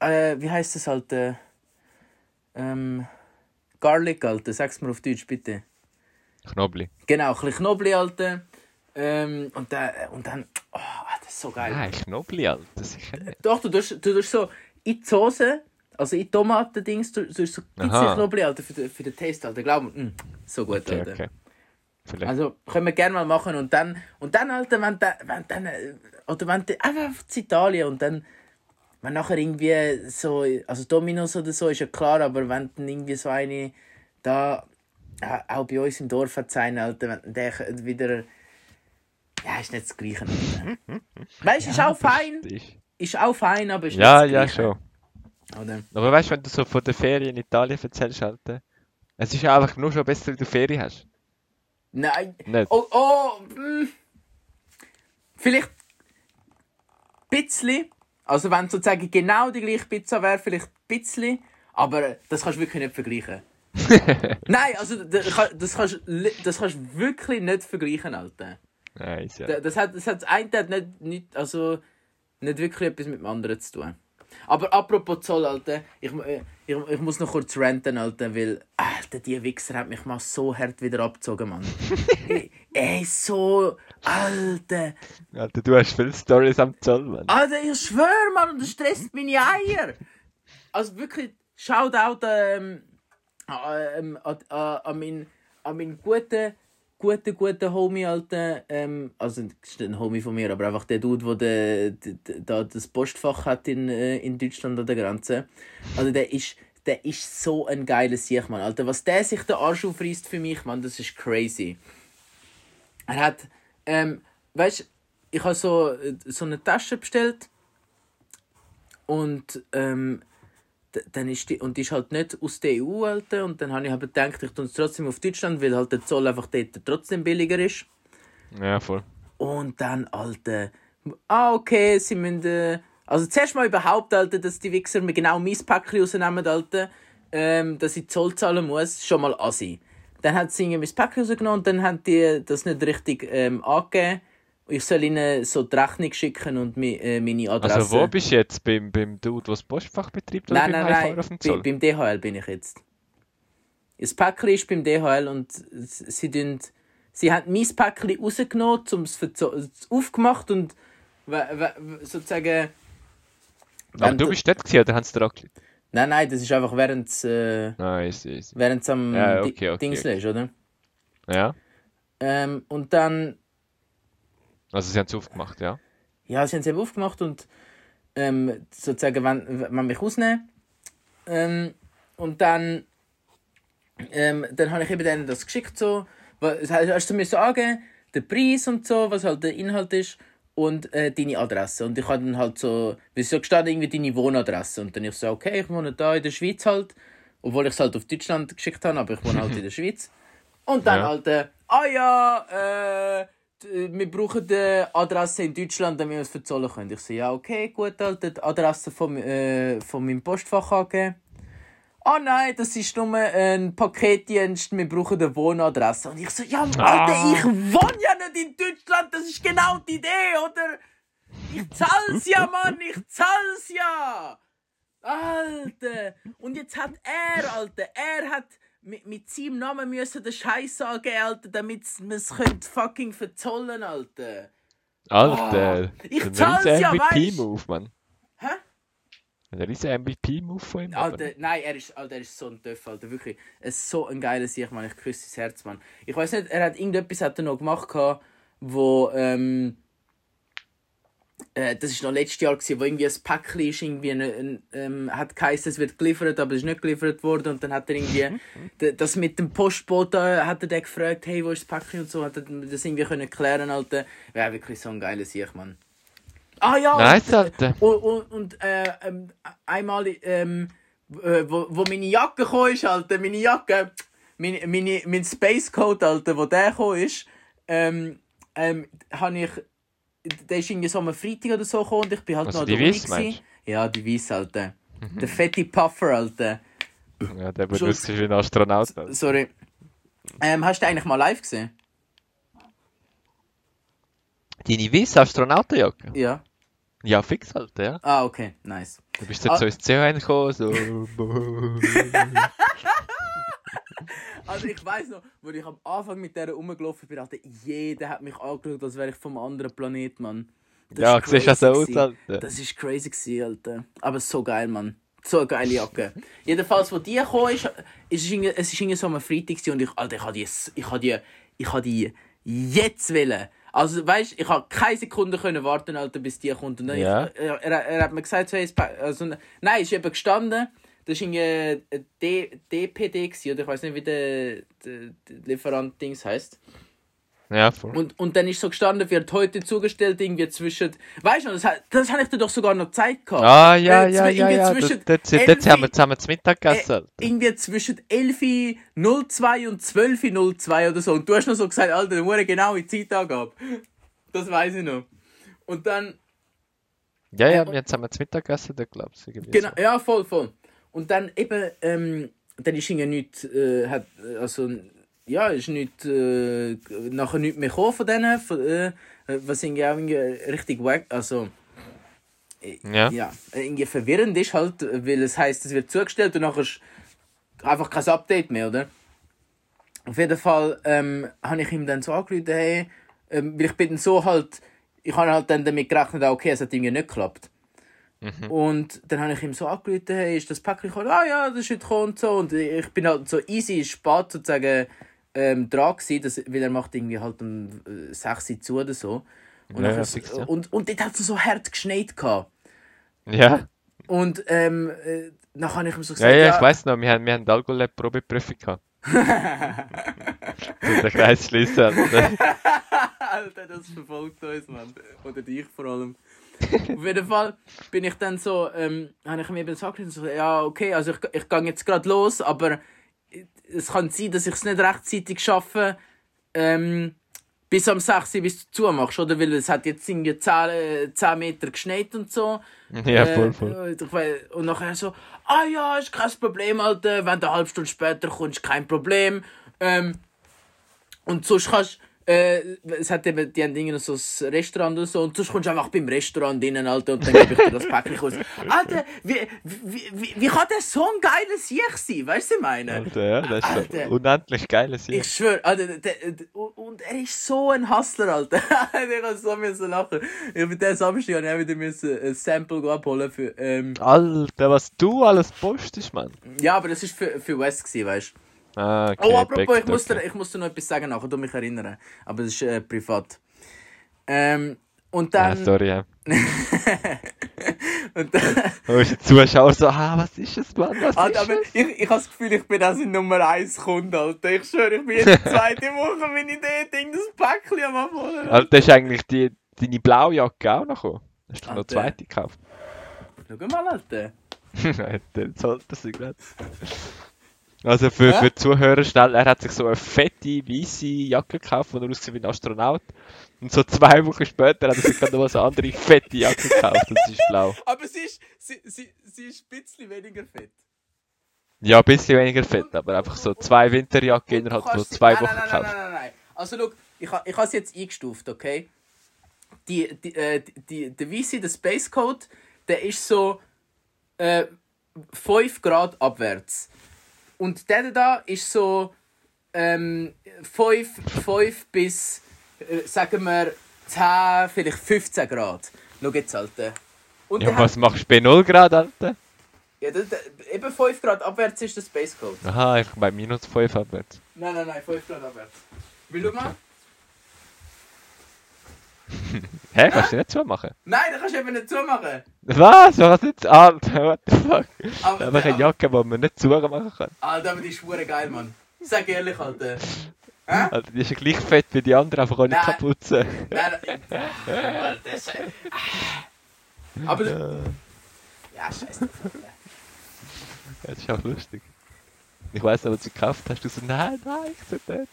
äh, wie heißt das, Alter? Ähm, Garlic, Alter, sag's mir auf Deutsch, bitte. Knobli. Genau, ein bisschen Knoblauch, Alter. Ähm, und dann, und dann, oh, das ist so geil. Nein, Knobli, Alter, sicher nicht. Doch, du tust, du tust so in die Soße, also in Tomaten-Dings, du tust so ein bisschen Aha. Knoblauch, Alter, für den, für den Taste, Alter. Glaub mir, mm, so gut, Okay, Alter. okay. Vielleicht. Also, können wir gerne mal machen. Und dann, und dann Alter, wenn du, wenn dann, äh, oder wenn du einfach zu Italien und dann, wenn nachher irgendwie so, also Dominos oder so, ist ja klar, aber wenn dann irgendwie so eine da, äh, auch bei uns im Dorf hat sein, Alter, wenn der wieder, ja, ist nicht das Gleiche. (laughs) Weißt du, ist auch fein, Ist- auch fein, aber ist Ja, nicht ja, das Gleiche. schon. Oder? Aber weißt du, wenn du so von der Ferien in Italien erzählst, Alter, es ist ja einfach nur schon besser, wenn du Ferien hast. Nein. Nicht? Oh, oh, mm. Vielleicht ein bisschen. Also wenn sozusagen genau die gleiche Pizza wäre, vielleicht ein bisschen. Aber das kannst du wirklich nicht vergleichen. (laughs) Nein, also das, kann- das kannst du das kannst du wirklich nicht vergleichen, Alter. Nice, ja. Da- Das hat das, hat das eine hat nicht, nicht, also nicht wirklich etwas mit dem anderen zu tun. Aber apropos Zoll, Alter, ich, äh, ich, ich muss noch kurz ranten, Alter, weil, Alter, die Wichser hat mich mal so hart wieder abgezogen, Mann. (laughs) Ey, so, Alter. Alter, du hast viele Stories am Zoll, Mann. Alter, ich schwör, Mann, das stresst meine Eier. Also wirklich, Shoutout ähm, ähm, an, an, an, meinen, an meinen guten, guten, guten Homie, Alter. Ähm, also, ist ein Homie von mir, aber einfach der Dude, der, der das Postfach hat in, äh, in Deutschland an der Grenze. Also, der ist, der ist so ein geiler Sieg, Mann. Alter, was der sich den Arsch aufreißt für mich, Mann, das ist crazy. Er hat, ähm, weißt ich habe so, so eine Tasche bestellt und ähm, dann ist die, und die ist halt nicht aus der EU, Alter. Und dann habe ich aber gedacht, ich tue es trotzdem auf Deutschland, weil halt der Zoll einfach dort trotzdem billiger ist. Ja, voll. Und dann, Alter, ah, okay, sie müssen, äh, also zuerst mal überhaupt, Alter, dass die Wichser mir genau mein Päckchen rausnehmen, Alter, ähm, dass ich Zoll zahlen muss, schon mal assi. Dann hat sie mein Päckchen rausgenommen und dann haben die das nicht richtig ähm, angegeben ich soll ihnen so die Rechnung schicken und mi, äh, meine Adresse. Also wo bist du jetzt? Beim, beim Dude, der das Postfach betreibt? Nein, beim nein, nein. Auf dem Zoll? Bei, beim DHL bin ich jetzt. Das Päckchen ist beim DHL und sie, tun, sie haben mein Päckchen rausgenommen, um es aufgemacht und sozusagen... Aber du bist dort gewesen, oder haben sie dir angelegt? Nein, nein, das ist einfach während es äh, ah, easy, easy. während am ja, okay, okay, Dings okay. ist, oder? Ja. Ähm, und dann also sie haben es aufgemacht, ja? Ja, sie haben es eben aufgemacht und ähm, sozusagen, wenn, wenn mich rausnehmen. Ähm, und dann, ähm, dann habe ich eben denen das geschickt, so, was, hast du mir so angeben, den Preis und so, was halt der Inhalt ist und äh, deine Adresse. Und ich habe dann halt so, wie so gestanden, irgendwie deine Wohnadresse. Und dann ich so, okay, ich wohne da in der Schweiz halt, obwohl ich es halt auf Deutschland geschickt habe, aber ich wohne halt in der (laughs) Schweiz. Und dann ja. halt, äh, ah ja, äh, äh, wir brauchen die Adresse in Deutschland, damit wir es verzollen können. Ich so, ja, okay, gut, Alter, die Adresse von, äh, von meinem Postfach angeben. Ah oh nein, das ist nur ein Paketdienst, wir brauchen eine Wohnadresse. Und ich so, ja, Alter, ah. ich wohne ja nicht in Deutschland, das ist genau die Idee, oder? Ich zahl's ja, Mann, ich zahl's ja! Alter! Und jetzt hat er, Alter, er hat mit, mit seinem Namen müssen den Scheiß sagen, Alter, damit wir es fucking verzollen, Alter. Alter, oh, ich zahl's ja, MVP-Move, Mann. Hä? Ein riesen MVP-Move von ihm. Alter, nein, er ist, Alter, er ist so ein Töff, Alter, wirklich. Es ist so ein geiler Sieg, Mann, ich küsse sein Herz, Mann. Ich weiß nicht, er hat irgendetwas hat er noch gemacht, wo, ähm, äh, das war noch letztes Jahr, gewesen, wo irgendwie ein Päckchen ist, irgendwie ein, ein, ähm, hat geheißen, es wird geliefert, aber es ist nicht geliefert worden. Und dann hat er irgendwie, mhm. das mit dem Postbote, hat er den gefragt, hey, wo ist das Päckchen und so, hat er das irgendwie können klären, Alter. Wäre wirklich so ein geiler Sieg, Mann. Ah ja! Nice, Alter. Und, und, und äh, ähm, einmal, ähm, äh, wo, wo meine Jacke kam, ist, Alter, meine Jacke, meine, meine, mein Space Code, Alter, wo der kam, ist, ähm, ähm, habe ich der ist irgendwie so am Freitag oder so gekommen und ich bin halt also noch die Weiss, Ja, die Weiss, Alter. Mhm. Der fette Puffer, Alter. Ja, der benutzt sich wie ein Astronaut. Alter. Sorry. Ähm, hast du eigentlich mal live gesehen? Deine weiße Astronautenjacke? Ja. Ja, fix halt, ja. Ah, okay, nice. Du bist jetzt ah. so ins CO gekommen, so. (laughs) (laughs) Also ich weiß noch, wo ich am Anfang mit der rumgelaufen bin, Alter, jeder hat mich angeschaut, als wäre ich vom anderen Planet, Mann. Das ja, siehst du so aus, Alter. Das ist crazy gewesen, Alter. Aber so geil, Mann. So eine geile Jacke. Jedenfalls, wo die kam, ist, ist es, es ist irgendwie so am Freitag und ich, Alter, ich habe die, ich habe die, ich habe die jetzt wollen. Also, weißt ich habe keine Sekunde können warten, Alter, bis die kommt. Und dann ja. ich, er, er, er, hat mir gesagt, hey, also, nein, ist eben gestanden das war ein D DPD, gewesen, oder ich weiß nicht, wie der, der, der Lieferant-Dings heisst. Ja, voll. Und, und dann ist so gestanden, wird heute zugestellt, irgendwie zwischen. Weißt du, das, das habe ich dir doch sogar noch Zeit gehabt. Ah, ja, äh, ja, ja. ja. Zwischen das, das, das haben wir zusammen zu Mittag gegessen. Äh, irgendwie zwischen 11.02 und 12.02 oder so. Und du hast noch so gesagt, Alter, du musst genau die Zeit angeben. Das weiß ich noch. Und dann. Ja, ja, äh, wir haben zusammen zu Mittag gegessen, da glaubst du. Genau, so. ja, voll, voll. Und dann eben, ähm, dann ist irgendwie nichts, äh, hat, also, ja, ist nicht, äh, nachher nichts mehr gekommen von denen, von, äh, was irgendwie auch irgendwie richtig wack, also, äh, ja. ja, irgendwie verwirrend ist halt, weil es heißt, es wird zugestellt und nachher ist einfach kein Update mehr, oder? Auf jeden Fall ähm, habe ich ihm dann so angerufen, hey, ähm, weil ich bin dann so halt, ich habe halt dann damit gerechnet, okay, es hat irgendwie nicht geklappt. Und dann habe ich ihm so angerufen, hey, ist das Päckchen gekommen? Ah ja, das ist heute gekommen und so. Und ich bin halt so easy spät sozusagen ähm, dran gewesen, dass, weil er macht irgendwie halt um äh, 6 Uhr zu oder so. Und, Ja, ja, so- ja. und, und dort hat es so hart geschneit gehabt. Ja, Und ähm, äh, dann habe ich ihm so ja, gesagt, ja, ich weiß noch, wir haben, wir haben die Algolab-Probeprüfung gehabt. Den Kreis schließen. Alter. (laughs) Alter, das verfolgt uns, Mann. Oder dich vor allem. (laughs) Auf jeden Fall bin ich dann so, ähm, habe ich mir eben angerufen, so, ja, okay, also ich, ich gehe jetzt gerade los, aber es kann sein, dass ich es nicht rechtzeitig schaffe, ähm, bis am 6 Uhr, bis du zumachst, oder? Weil es hat jetzt irgendwie 10, äh, 10 Meter geschneit und so. (laughs) Ja, Äh, voll, voll. äh, Und nachher so, ah ja, ist kein Problem, Alter, wenn du eine halbe Stunde später kommst, kein Problem. Ähm, und sonst kannst äh, es hat eben, die haben irgendwie so ein Restaurant oder so, und sonst kommst du einfach beim Restaurant rein, Alter, und dann gebe ich dir das Päckchen kurz. (laughs) Alter, wie, wie, wie, wie kann der so ein geiles Sieg sein? Weißt du, ich meine? Alter, ja, das ist Alter. so unendlich geiles hier. Ich schwöre, Alter, der, der, und er ist so ein Hustler, Alter. (laughs) ich habe so müssen lachen. Ich habe den Samstag habe ich auch wieder müssen ein Sample abholen für, ähm, Alter, was du alles postest, Mann. ja, aber das ist für, für West gewesen, weißt du. Ah, okay. Oh, apropos, ich Backstock. muss, dir, ich muss dir noch etwas sagen nachher, du mich erinnern. Aber das ist äh, privat. Ähm, und Ja, dann. sorry, ja. (laughs) und dann Da ist der Zuschauer so, ah, was ist das, Mann, was Alter, ist aber das? ich, ich habe das Gefühl, ich bin also Nummer 1 Kunde, Alter. Ich schwöre, ich bin jede (laughs) zweite Woche, wenn ich das Ding, das Päckchen am Abholen. Alter, ist eigentlich die, deine Blaujacke auch noch gekommen? Hast du noch zweite gekauft? Schau mal, Alter. Alter, jetzt holt er sie gerade. Also für, Hä? für die Zuhörer schnell, er hat sich so eine fette, weiße Jacke gekauft, die aussieht wie ein Astronaut. Und so zwei Wochen später hat er sich gerade noch so eine andere fette Jacke gekauft und sie ist blau. (laughs) Aber sie ist, sie, sie, sie ist ein bisschen weniger fett. Ja, ein bisschen weniger fett, aber einfach so zwei du innerhalb von sie- zwei Wochen nein, nein, gekauft. nein, nein, nein. Also, schau, ich, ich habe es jetzt eingestuft, okay? Die, die, äh, die, der Weisse, der Space Code, der ist so äh, 5 Grad abwärts. Und der da ist so ähm, 5, 5 bis, äh, sagen wir, 10, vielleicht 15 Grad. Schau jetzt, Alter. Und Ja, was hat, machst du bei 0 Grad, Alter? ja, der, der, eben 5 Grad abwärts ist der Space Code. Aha, ich bei minus 5 abwärts. Nein, nein, nein, 5 Grad abwärts. Will du mal? (laughs) Hä, kannst du nicht zumachen? Nein, das kannst du eben nicht zumachen. Was? Was jetzt? Alter, what the fuck? Aber, Einfach eine Jacke, die man nicht zumachen kann. Alter, aber die ist schwere geil, Mann. Sag ehrlich, Alter. Hä? Alter, die ist ja gleich fett wie die anderen, einfach auch nicht Nein. kaputzen. Nein, nein. Alter, das ist- Aber. Ja, scheiße. Ja, das ist auch lustig. Ich weiss noch, was du gekauft hast. Du so, nein, nein, ich so nicht.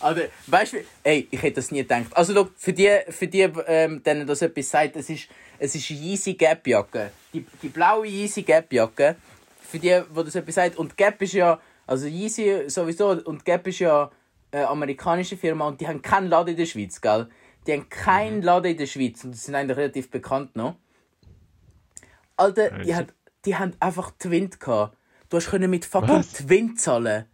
Alter, weißt du, ey, ich hätte das nie gedacht. Also, schau, für die, für die ähm, denen das etwas sagt, es ist, es ist eine Yeezy Gap Jacke. Die, die blaue Yeezy Gap Jacke. Für die, wo das etwas sagt. Und Gap ist ja, also Yeezy sowieso, und Gap ist ja eine amerikanische Firma und die haben keinen Laden in der Schweiz, gell? Die haben keinen Laden in der Schweiz und die sind eigentlich relativ bekannt noch. Alter, die, hat, die haben einfach Twint gehabt. Du hast können mit fucking Was? Twint zahlen.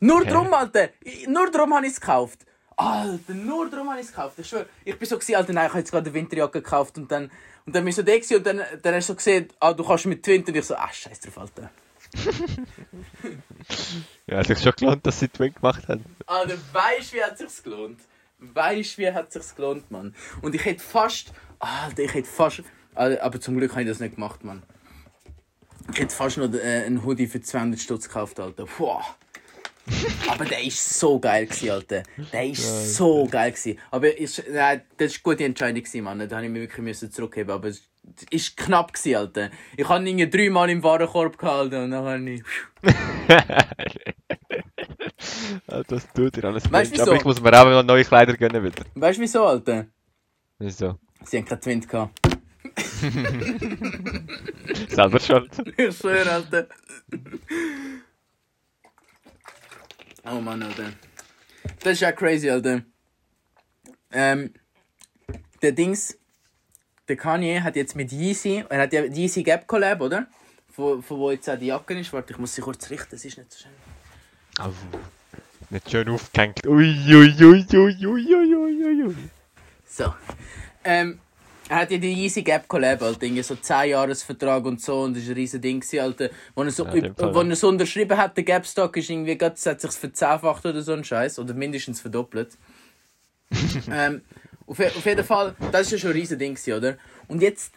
Nur Hä? drum, Alter. Nur drum habe ich es gekauft. Alter, nur drum habe ich es gekauft. Ich schwöre. Ich bin so gewesen, Alter, nein, ich habe jetzt gerade eine Winterjacke gekauft und dann, und dann bin ich so da gewesen und dann, dann hast du so gesehen, ah, du kannst mit Twint und ich so, ah, scheiß drauf, Alter. (laughs) Ja, es hat sich schon gelohnt, dass sie Twin gemacht haben. Alter, weißt du, wie hat sich's gelohnt? Weißt du, wie hat sich's gelohnt, Mann? Und ich hätte fast, Alter, ich hätte fast, Alter, aber zum Glück habe ich das nicht gemacht, Mann. Ich hätte fast noch äh, einen Hoodie für 200 Stutz gekauft, Alter. Boah. (laughs) Aber der ist so geil gewesen, Alter. Der ist so geil gewesen. Aber ist, nein, das ist eine gute Entscheidung Mann. Da habe ich mich wirklich zurückheben. Aber es ist knapp gewesen, Alter. Ich habe ihn dreimal im Warenkorb gehalten und dann habe ich. Alter, (laughs) das tut dir alles Weißt Mensch. Aber wieso? ich muss mir auch noch neue Kleider gönnen wieder. Weißt du wieso, Alter? Wieso? Sie haben keinen Twint gehabt. (laughs) Selber schuld. Ich schwöre, Alter. Oh Mann, Alter. Das ist ja crazy, Alter. Ähm, der Dings, der Kanye hat jetzt mit Yeezy, er hat ja Yeezy Gap Collab, oder? Von, von wo jetzt auch die Jacke ist. Warte, ich muss sie kurz richten, das ist nicht so schön. Nicht schön aufgehängt. Ui, ui, ui, ui, ui, ui, ui, ui. So. Ähm, er hat ja die Yeezy Gap Collab, Alter, irgendwie so 10 Jahresvertrag und so, und das war ein riesen Ding, Alter. Wo er so, Ja, wo ja. er so unterschrieben hat, der Gap Stock ist irgendwie, grad, es hat sich verzehnfacht oder so ein Scheiß, oder mindestens verdoppelt. (laughs) ähm, auf, auf jeden Fall, das ist ja schon ein riesen Ding, oder? Und jetzt,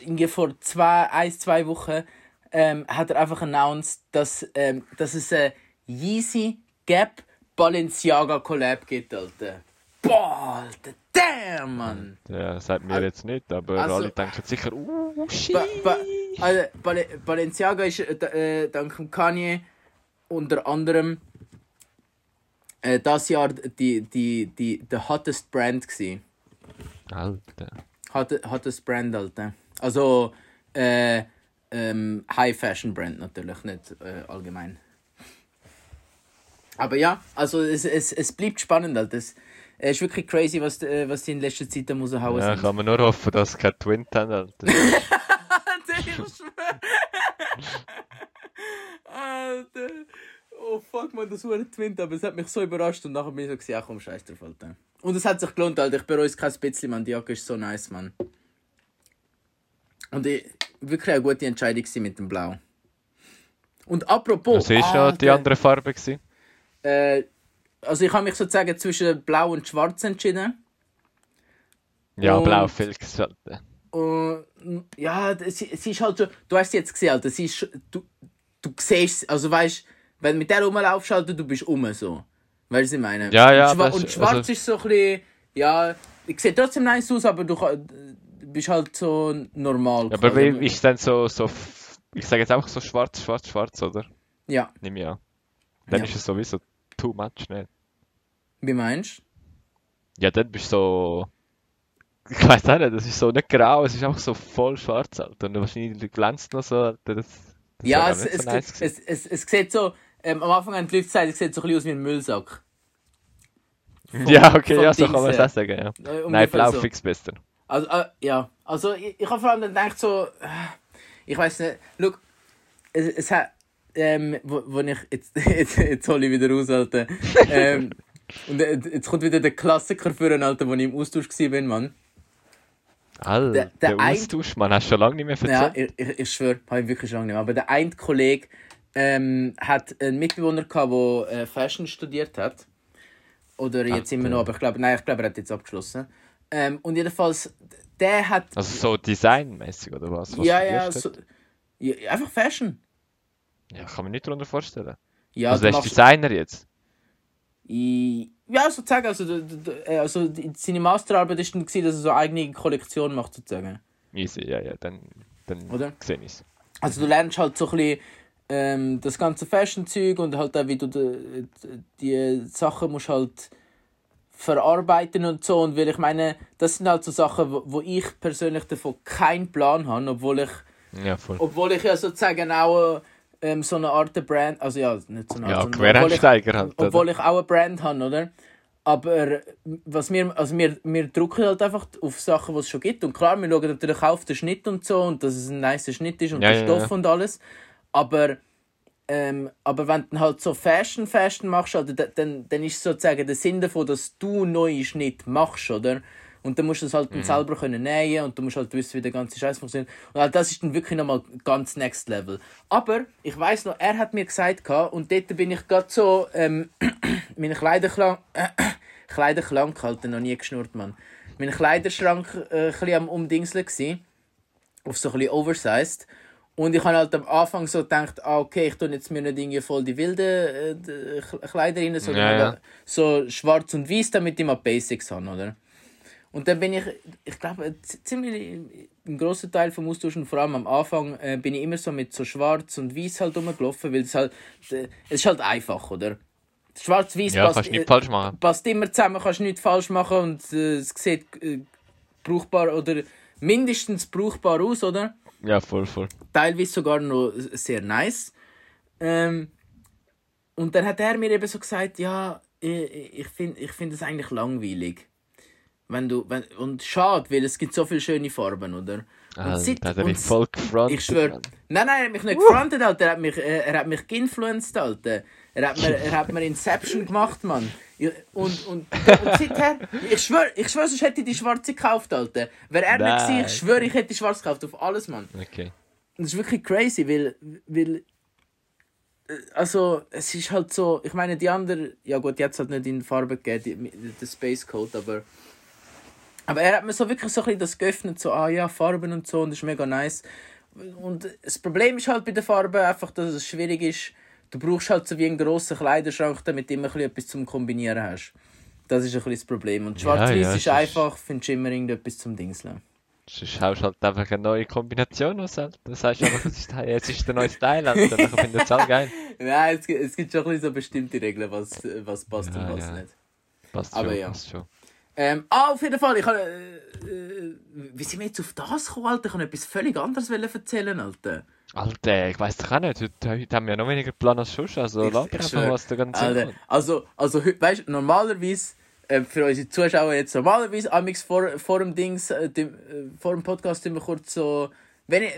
irgendwie vor zwei, ein, zwei Wochen, ähm, hat er einfach announced, dass, ähm, dass es eine Yeezy Gap Balenciaga Collab gibt, Alter. Boah, Alter, damn, Mann! Ja, sagt mir jetzt nicht, aber Also- alle denken sicher, uh, shit. Ba ba also, Bale Balenciaga ist äh, äh, dank Kanye unter anderem äh, das Jahr die, die, die, der hottest Brand gsi. Alter. Hot, hottest Brand, Alter. Also äh, ähm, High Fashion Brand natürlich, nicht äh, allgemein. Aber ja, also es, es, es bleibt spannend, Alter. Es, es ist wirklich crazy, was, äh, was die in letzter Zeit da raushauen Ja, sind. kann man nur hoffen, dass es kein Twin haben, (laughs) Alter. Alter. Oh fuck man, das war ein Twin, aber es hat mich so überrascht und nachher bin ich so gesagt, ja komm, scheiß drauf, Alter. Und es hat sich gelohnt, Alter. Ich bereue es kein bisschen, man. Die Jacke ist so nice, man. Und ich, wirklich eine gute Entscheidung mit dem Blau. Und apropos. Was war ja die andere Farbe? Gewesen? Äh, also ich habe mich sozusagen zwischen Blau und Schwarz entschieden. Ja, Und- blau Filz, Alter. Und ja, sie, sie ist halt so, du hast sie jetzt gesehen, Alter, ist, schon- du, du siehst, also weißt, wenn du mit der rumlaufst, Alter, du bist um so. Weißt du, was ich meine? Ja, ja, Und, Schwa das- und schwarz also- ist so ein bisschen, ja, ich sehe trotzdem nice aus, aber du, bist halt so normal. Ja, aber wie ist denn so, so, ich sage jetzt einfach so schwarz, schwarz, schwarz, oder? Ja, Nimm an. Dann Ja. ist es sowieso too much, ne? Wie meinst Ja, dann bist du so, ich weiß auch nicht, das ist so nicht grau, es ist einfach so voll schwarz, Alter. Und wahrscheinlich glänzt noch so. Das, das Ja, es, es, so nice es, es, es, sieht so, ähm, am Anfang haben die Leute gesagt, es sieht so ein bisschen aus wie ein Müllsack. (laughs) Vom- Ja, okay, ja, so Dings kann man es auch sagen, ja. Äh, Nein, ungefähr blau so. fix besser. Also, äh, ja. Also, ich, ich habe vor allem dann gedacht, so, äh, ich weiß nicht, look, es, es hat, ähm, wo, wo ich, jetzt, (laughs) jetzt, jetzt hole ich wieder raus, Alter. ähm, (laughs) und äh, jetzt kommt wieder der Klassiker für einen, Alter, wo ich im Austausch war, Mann. Alter, Der- der, der ein- Austausch, man, hast du schon lange nicht mehr Ja, erzählt? ich, ich, ich schwöre, habe ich wirklich schon lange nicht mehr. Aber der eine Kollege ähm, hat einen Mitbewohner gehabt, der äh, Fashion studiert hat. Oder jetzt Ach, immer noch, aber ich glaube, nein, ich glaube, er hat jetzt abgeschlossen. Ähm, und jedenfalls, der hat Also so designmäßig oder was? was ja, ja, so, ja, einfach Fashion. Ja, kann man nicht darunter vorstellen. Ja, also der ist Designer jetzt. Ja, sozusagen. Also, äh, also seine Masterarbeit war dann, gewesen, dass er so eine eigene Kollektion macht, sozusagen. Easy, ja, ja, dann, dann Oder? sehe ich es. Also du lernst halt so ein bisschen ähm, das ganze Fashion-Zeug und halt auch, wie du die, die Sachen musst halt verarbeiten und so. Und weil ich meine, das sind halt so Sachen, wo, wo ich persönlich davon keinen Plan habe, obwohl ich, Ja, obwohl ich ja sozusagen auch ähm, so eine Art Brand, also ja, nicht so eine Art, Ja, sondern obwohl ich- Quereinsteiger halt, obwohl ich auch eine Brand habe, oder? Aber was wir, also wir, wir drucken halt einfach auf Sachen, die es schon gibt. Und klar, wir schauen natürlich auch auf den Schnitt und so und dass es ein nicer Schnitt ist und Ja, der ja, Stoff ja. und alles. Aber, ähm, aber wenn du halt so Fashion Fashion machst, oder, da- dann, dann ist sozusagen der Sinn davon, dass du neue Schnitt machst, oder? Und dann musst du es halt Mhm. selber können nähen und du musst halt wissen, wie der ganze Scheiß funktioniert. Und halt das ist dann wirklich nochmal ganz next level. Aber ich weiß noch, er hat mir gesagt, und dort bin ich gerade so, ähm, (clears throat) meine Kleiderschrank, (clears throat) äh, Kleiderschrank halt noch nie geschnurrt, Mann. Mein Kleiderschrank äh, ein am Umdingseln gsi, auf so ein bisschen oversized. Und ich habe halt am Anfang so gedacht, ah, okay, ich tue jetzt mir nicht irgendwie voll die wilden äh, die Kleider rein, sondern Ja, ja. so schwarz und weiß, damit ich mal Basics habe, oder? Und dann bin ich, ich glaube, ziemlich ein grosser Teil vom Austausch und vor allem am Anfang äh, bin ich immer so mit so schwarz und weiß halt rumgelaufen, weil es halt, äh, es ist halt einfach, oder? Schwarz-Weiß Ja, passt, kannst du äh, nicht falsch machen. passt immer zusammen, kannst nichts falsch machen und äh, es sieht äh, brauchbar oder mindestens brauchbar aus, oder? Ja, voll, voll. Teilweise sogar noch sehr nice. Ähm, und dann hat er mir eben so gesagt, ja, ich, ich finde ich find das eigentlich langweilig. Wenn du, wenn, und schade, weil es gibt so viele schöne Farben, oder? Und Alter, seit- hat er und mich voll gefrontet. ich schwöre. Nein, nein, er hat mich nicht gefrontet, Alter. Er hat mich, äh, er hat mich geinfluenced, Alter. Er hat mir, er hat mir Inception gemacht, Mann. Ich- Und, und, und seither, ich schwör, ich schwör, sonst hätte ich die schwarze gekauft, Alter. Wäre er nicht gewesen, ich schwöre, ich hätte die schwarze gekauft, auf alles, Mann. Okay. Und das ist wirklich crazy, weil, weil äh, also es ist halt so, ich meine die andere, ja gut, jetzt halt nicht in Farbe gegeben, die, der Space Code, aber aber er hat mir so wirklich so ein bisschen das geöffnet, so, ah ja, Farben und so, und das ist mega nice. Und das Problem ist halt bei der Farbe einfach, dass es schwierig ist, du brauchst halt so wie einen grossen Kleiderschrank, damit du immer ein bisschen etwas zum Kombinieren hast. Das ist ein bisschen das Problem. Und Schwarz-Weiß ja, ist es ist- einfach, findest du immer irgendetwas zum Dingseln. Sonst haust du halt einfach eine neue Kombination aus. Das heißt einfach, es ist, jetzt ist der neue Style, Alter. Dann findet es auch geil. (laughs) Nein, es, gibt- es gibt schon ein bisschen so bestimmte Regeln, was, was passt Ja, und was ja. nicht. Passt Aber schon, ja. passt schon. Ähm, ah, auf jeden Fall, ich habe, äh, äh, wie sind wir jetzt auf das gekommen, Alter? Ich wollte etwas völlig anderes erzählen, Alter. Alter, ich weiß doch auch nicht. Heute, heute haben wir ja noch weniger Plan als sonst. Also ich einfach, was der ganze Alter, also, also, heu- weißt du, normalerweise, äh, für unsere Zuschauer jetzt, normalerweise, amix vor, vor dem Dings, äh, dem, äh, vor dem Podcast, wir kurz so, wenn ich,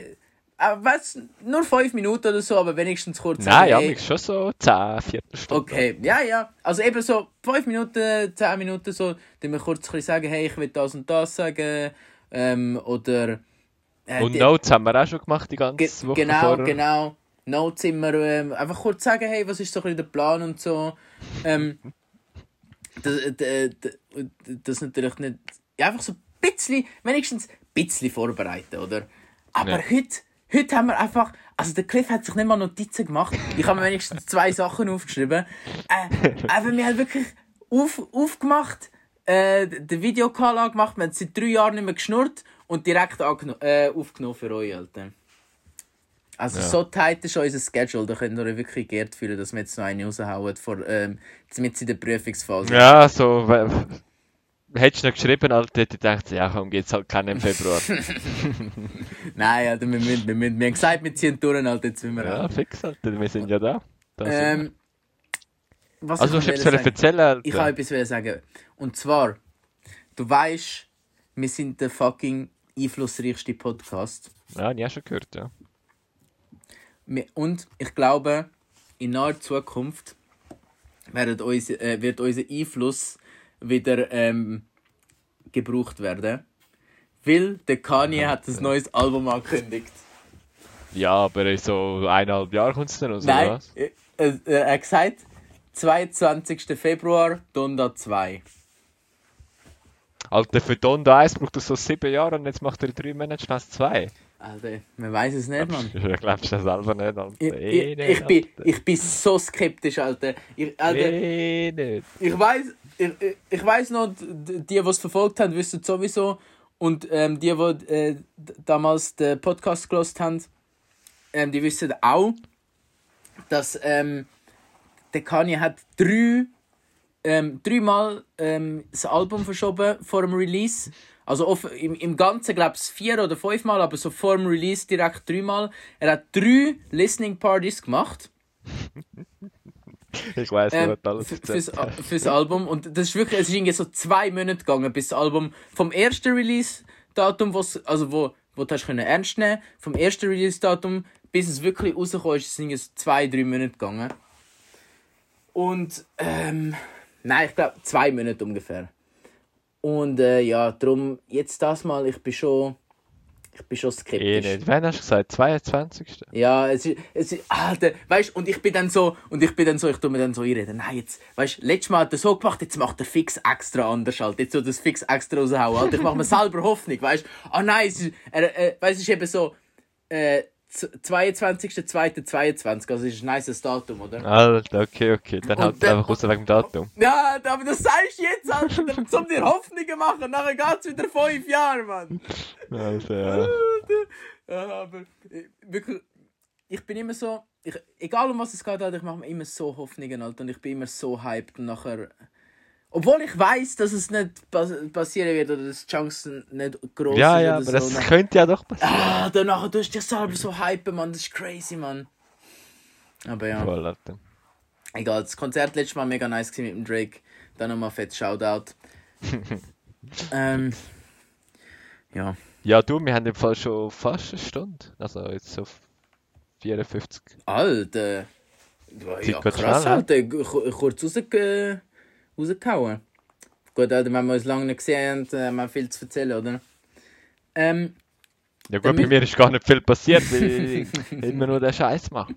äh, weißt, nur fünf Minuten oder so, aber wenigstens kurz Nein, ja, mich schon so 10, Viertelstunde. Okay, ja, ja. Also eben so 5 Minuten, 10 Minuten so, dann wir kurz sagen, hey, ich will das und das sagen. Ähm, oder. äh, Und die- Notes haben wir auch schon gemacht die ganze ge Woche Genau, vorher. genau. Notes immer. Ähm, einfach kurz sagen, hey, was ist so ein der Plan und so. Ähm, das, das, das, das natürlich nicht. Ja, einfach so ein bisschen, wenigstens ein bisschen vorbereiten, oder? Aber Ja. heute, heute haben wir einfach. Also der Cliff hat sich nicht mal Notizen gemacht. Ich habe mir wenigstens zwei Sachen aufgeschrieben. Äh, aber wir haben wirklich auf, aufgemacht, äh, den Videocall angemacht. Wir haben seit drei Jahren nicht mehr geschnurrt und direkt äh, aufgenommen für euch, Alter. Also Ja. so tight ist unser Schedule, da könnt ihr euch wirklich geehrt fühlen, dass wir jetzt noch eine raushauen, vor, ähm, mit in der Prüfungsphase. Ja, so. Hättest du noch geschrieben, Alter, hätte ich gedacht, ja komm, geht's halt keinen im Februar. (laughs) Nein, Alter, wir, müssen, wir, müssen, wir haben gesagt, wir ziehen durch, Alter, jetzt müssen wir ja, fix, Alter, wir sind ja da. da sind wir. Ähm, was also, ich wollen erzählen, Alter. Ich habe etwas sagen. Und zwar, du weißt, wir sind der fucking einflussreichste Podcast. Ja, ich auch schon gehört, ja. Und ich glaube, in naher Zukunft wird, uns, äh, wird unser Einfluss wieder ähm, gebraucht werden. Weil der Kanye hat ein neues Album angekündigt. Ja, aber in so eineinhalb Jahre kommt's dann raus, oder Nein, was? äh, äh, er hat gesagt, 22. Februar, Donda 2. Alter, für Donda 1 braucht er so sieben Jahre und jetzt macht er in drei Monaten schnell zwei. Alter, man weiß es nicht, Mann. (laughs) Ich glaubst du das selber nicht, Alter. Ich, Eh ich, nicht, ich, bin, ich bin so skeptisch, Alter. Ich, Alter, Eh nicht. ich weiß, ich, ich- weiß noch, die, die es verfolgt haben, wissen sowieso. Und ähm, die, die äh, damals den Podcast gelost haben, ähm, die wissen auch, dass ähm, der Kanye hat drei, ähm, dreimal ähm, das Album verschoben vor dem Release. Also off, im, im Ganzen glaube ich vier oder fünfmal, aber so vor dem Release direkt dreimal. Er hat drei Listening Parties gemacht. (laughs) (laughs) Ich weiß Ähm, nicht, was alles fürs, fürs Album. Und das ist wirklich, es ist irgendwie so zwei Monate gegangen, bis das Album vom ersten Release-Datum, also wo, wo du hast können ernst nehmen vom ersten Release-Datum, bis es wirklich rausgekommen ist, sind es zwei, drei Monate gegangen. Und, ähm, nein, ich glaube zwei Monate ungefähr. Und, äh, ja, darum, jetzt das mal, ich bin schon, ich bin schon Eh skeptisch. nicht. Wann hast du gesagt? 22. Ja, es ist, es ist, Alter, weißt und ich bin dann so, und ich bin dann so, ich tu mir dann so einreden, nein, jetzt, weißt letztes Mal hat er so gemacht, jetzt macht er fix extra anders, halt, jetzt so das fix extra raushauen, Alter, ich mach mir selber Hoffnung, weißt ah nein, es ist, er, äh, weißt, es ist eben so, äh, 22.02.22, also es ist ein nices Datum, oder? Alter, okay, okay. Dann halt dann- einfach raus wegen dem Datum. Ja, aber das sagst du jetzt, Alter, um dir Hoffnungen machen, nachher geht's wieder fünf Jahre, Mann. Also, ja. ja, aber äh, wirklich, ich bin immer so, ich, egal um was es geht, Alter, ich mache mir immer so Hoffnungen, Alter, und ich bin immer so hyped und nachher, obwohl ich weiß, dass es nicht pas passieren wird oder dass die Chancen nicht groß Ja, ist ja, oder aber so. das dann- könnte ja doch passieren. ah, danach du hast dich selber so hypen, Mann, das ist crazy, Mann. Aber ja, Voll, Alter. egal, das Konzert letztes Mal mega nice mit dem Drake, dann nochmal fett Shoutout. (laughs) ähm, ja. Ja, du, wir haben im Fall schon fast eine Stunde. Also jetzt so 54. Alter, Ja, krass, Alter. Kurz rausge rausgehauen. Gut, Alter, wenn wir uns lange nicht gesehen haben, haben wir viel zu erzählen, oder? Ähm, Ja gut, bei Damit- mir ist gar nicht viel passiert, weil (laughs) ich immer nur den Scheiß mache.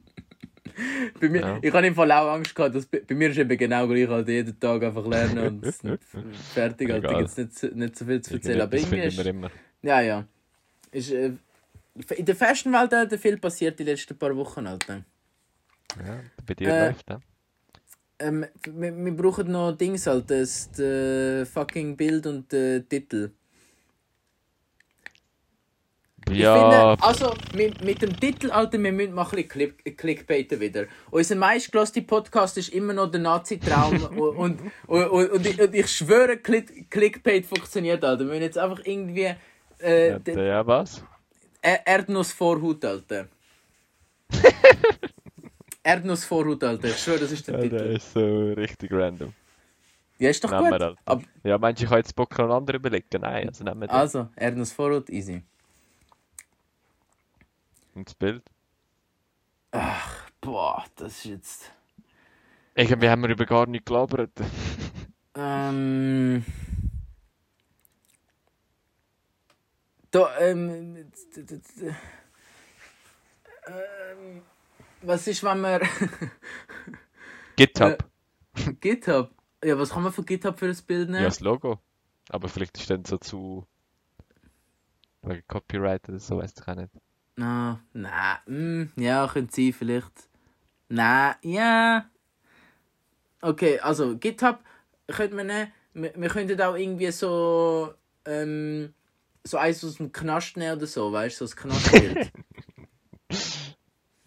bei mir, Ja. Ich habe im Fall auch Angst gehabt, dass bei, bei mir ist eben genau gleich, halt jeden Tag einfach lernen und (laughs) fertig, Alter. Da gibt es nicht, so- nicht so viel zu erzählen. Aber Das irgendwie ist, immer. ja, ja. Ist, äh, in der Fashionwelt hat viel passiert die letzten paar Wochen, Alter. Ja, bei dir Äh, läuft ja. Ähm, wir, wir brauchen noch Dings halt, das äh, fucking Bild und äh, Titel. Ja, finde, also mit, mit dem Titel, Alter, wir müssen mal ein bisschen Click, Clickbaiten wieder. Unser meistgeloste Podcast ist immer noch der Nazi-Traum (laughs) und, und, und, und, ich, und ich schwöre, Click, Clickbait funktioniert, Alter. Wir müssen jetzt einfach irgendwie äh, den ja was? Er- Erdnussvorhut, Alter. (laughs) Erdnussvorhut, Alter. Ich schwöre, das ist der Ja, der Titel. ist so richtig random. Ja, ist doch Nehmen wir, gut. Alter. Ab, Ja, meinst du, ich kann jetzt Bock einen anderen überlegen? Nein, also nehmen wir den. also, Erdnussvorhut, easy. Und das Bild. Boah, das ist jetzt... Irgendwie haben wir über gar nicht gelabert. (laughs) Ähm. Da, ähm. ähm, Was ist, wenn man. (laughs) GitHub. GitHub? Ja, was kann man von GitHub für ein Bild Ja, nehmen? das Logo. Aber vielleicht ist dann so zu. Wegen Copyright oder so, weiß ich auch nicht. Ah, nein. Hm, ja, könnte sein, vielleicht. Nein, ja. Okay, also GitHub könnte man nehmen. Wir, wir könnten auch irgendwie so. Ähm, so eins aus dem Knast nehmen oder so, weißt du, so ein (laughs) Knastbild.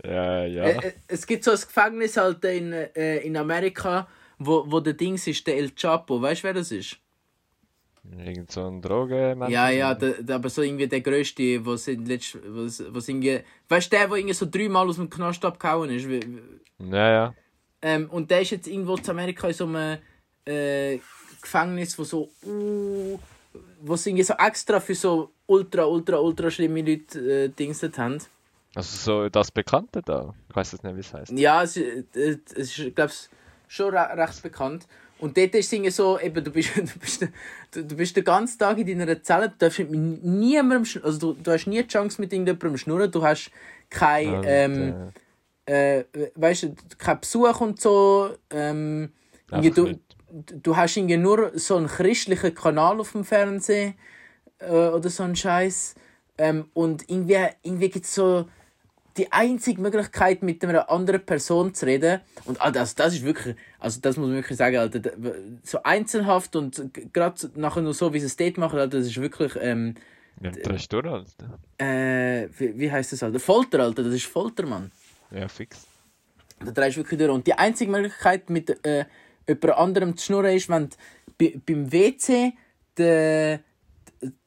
Ja, ja. Äh, äh, es gibt so ein Gefängnis halt in, äh, in Amerika, wo, wo der Dings ist, der El Chapo. Weißt du, wer das ist? Irgend so ein Drogen. Ja, ja, der, der, aber so irgendwie der größte, was in letzt, was, was irgendwie. Weißt du, der, der irgendwie so dreimal aus dem Knast abgehauen ist? Ja, ja. Ähm, und der ist jetzt irgendwo in Amerika in so einem äh, Gefängnis, wo so. Uh, wo sie irgendwie so extra für so ultra, ultra, ultra schlimme Leute äh, Dingset haben. Also so das Bekannte da. Ich weiß jetzt nicht, wie es heißt. Ja, es, äh, es ist, glaube ich, schon re recht bekannt. Und dort ist es so, eben, du bist, (laughs) du, bist, du, du bist den ganzen Tag in deiner Zelle, du darfst mit niemandem, also du, du hast nie die Chance mit irgendjemandem schnurren, du hast kein, Und, ähm, äh, weißt du, kein Besuch und so, ähm, äh, du, nicht. du hast irgendwie nur so einen christlichen Kanal auf dem Fernsehen äh, oder so einen Scheiß ähm, und irgendwie, irgendwie gibt es so die einzige Möglichkeit, mit einer anderen Person zu reden. Und Alter, also das ist wirklich, also das muss man wirklich sagen, Alter, so einzelhaft und gerade nachher nur so, wie sie es dort machen, Alter, das ist wirklich, ähm, Ja, drei Stunden, Alter. äh, wie, wie heißt das, Alter? Folter, Alter, das ist Folter, Mann. Ja, fix. Da drehst du wirklich durch. Und die einzige Möglichkeit, mit äh, jemand anderem zu schnurren, ist, wenn du bei, beim WC de,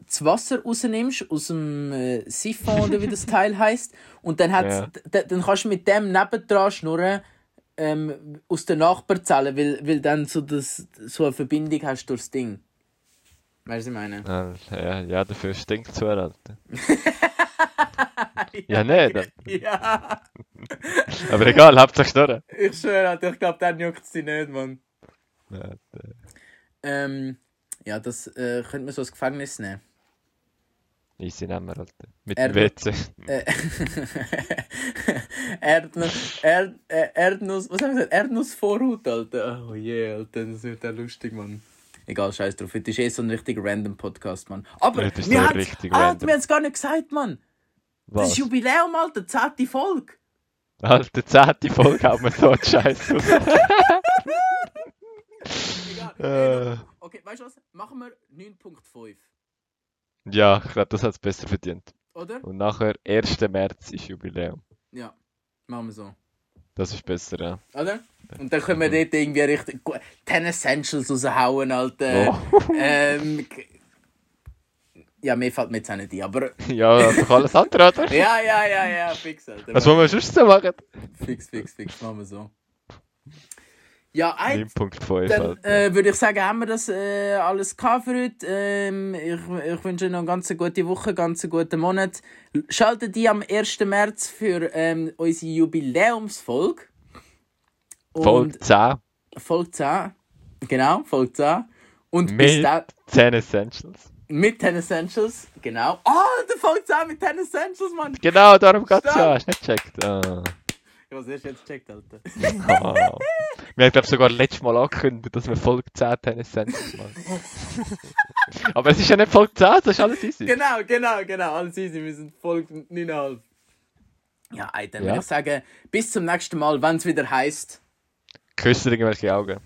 das Wasser rausnimmst aus dem äh, Siphon oder wie das (laughs) Teil heißt und dann, hat's, Ja. dann kannst du mit dem nebendran schnurren ähm, aus der Nachbarzelle, weil, weil dann so, das, so eine Verbindung hast durchs Ding. Weißt du, was ich meine? Ja, ja, ja dafür stinkt es Alter. (laughs) Ja, nicht. Alter. Ja, (laughs) Aber egal, Hauptsache Schnurren. ich schwöre, Alter, ich glaube, dann juckt es dich nicht, Mann. Ja, Ähm, ja, das äh, könnte man so als Gefängnis nehmen. easy nehmen wir, Alter. Mit Er- dem WC. Äh, (laughs) Erdnuss, Erd, äh, Erdnuss, was haben wir gesagt? Erdnussvorhut, Alter. Oh je, yeah, Alter, das wird ja lustig, Mann. Egal, scheiß drauf. Das ist eh so ein richtig random Podcast, Mann. Aber das wir so haben richtig ah, haben es gar nicht gesagt, Mann. Das Was? ist Jubiläum, Alter, zehnte Folge. Alter, zehnte Folge haben wir so Scheiße. Egal. (laughs) Äh. Okay, weißt du was? Machen wir 9.5, ja, ich glaube, das hat es besser verdient. oder? Und nachher, 1. März ist Jubiläum. Ja, machen wir so. Das ist besser, ja. Oder? Und dann können wir dort irgendwie richtig gu- 10 Essentials raushauen, Alter. Oh. (laughs) Ähm, ja, mir fällt mir jetzt auch nicht ein, aber... (laughs) Ja, einfach alles andere, oder? Ja, ja, ja, ja, fix, Alter. Was wollen wir sonst so machen? Fix, fix, fix, machen wir so. Ja, eins. 9.5, Dann äh, würde ich sagen, haben wir das äh, alles gehabt für heute. Ähm, ich, ich wünsche Ihnen noch eine ganz gute Woche, ganz einen guten Monat. Schaltet die am 1. März für ähm, unsere Jubiläumsfolge. Folge 10 Folge 10. Genau, Folge 10. Und bis mit dann 10 Essentials. mit Ten Essentials. Genau. Oh, der Folge 10 mit Ten Essentials, Mann. Genau, darum geht's Stimmt. ja. Hast du nicht gecheckt? Ah. Ich hab's erst jetzt gecheckt, Alter. Ah. (laughs) Wir haben, glaube sogar letztes Mal angekündigt, dass wir Folge 10 Tennis Essentials machen. (laughs) Aber es ist ja nicht Folge 10, das ist alles easy. Genau, genau, genau. Alles easy. Wir sind Folge 9,5. Ja, ey, dann Ja. würde ich sagen, bis zum nächsten Mal, wenn es wieder heißt. Küssen irgendwelche Augen.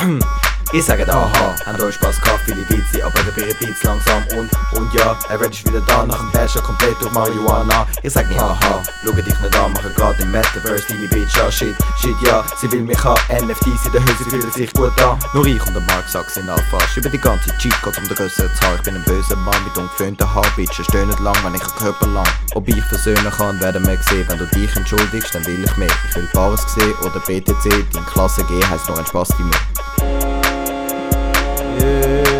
(laughs) Ich sage aha, euch Spaß gehabt, viele Witze, aber der Bier Beats langsam und, und ja, er wird wieder da, nach dem Basher komplett durch Marihuana. Ich sag nicht haha, schau dich nicht an, mache grad im Metaverse deine Bitch an, shit, shit ja, sie will mich haben, NFTs in der sie fühlen sich gut an. Nur ich und der Mark Sachs sind Alphas, über die ganze Cheat geht um den grösseren Zahl, ich bin ein böser Mann mit ungeföhnten Haar, Bitches stöhnen lang, wenn ich einen Körper lang. Ob ich versöhnen kann, werden wir sehen, wenn du dich entschuldigst, dann will ich mehr. Ich will Paris sehen oder BTC, dein Klasse G heisst noch ein Spaß die mehr. Find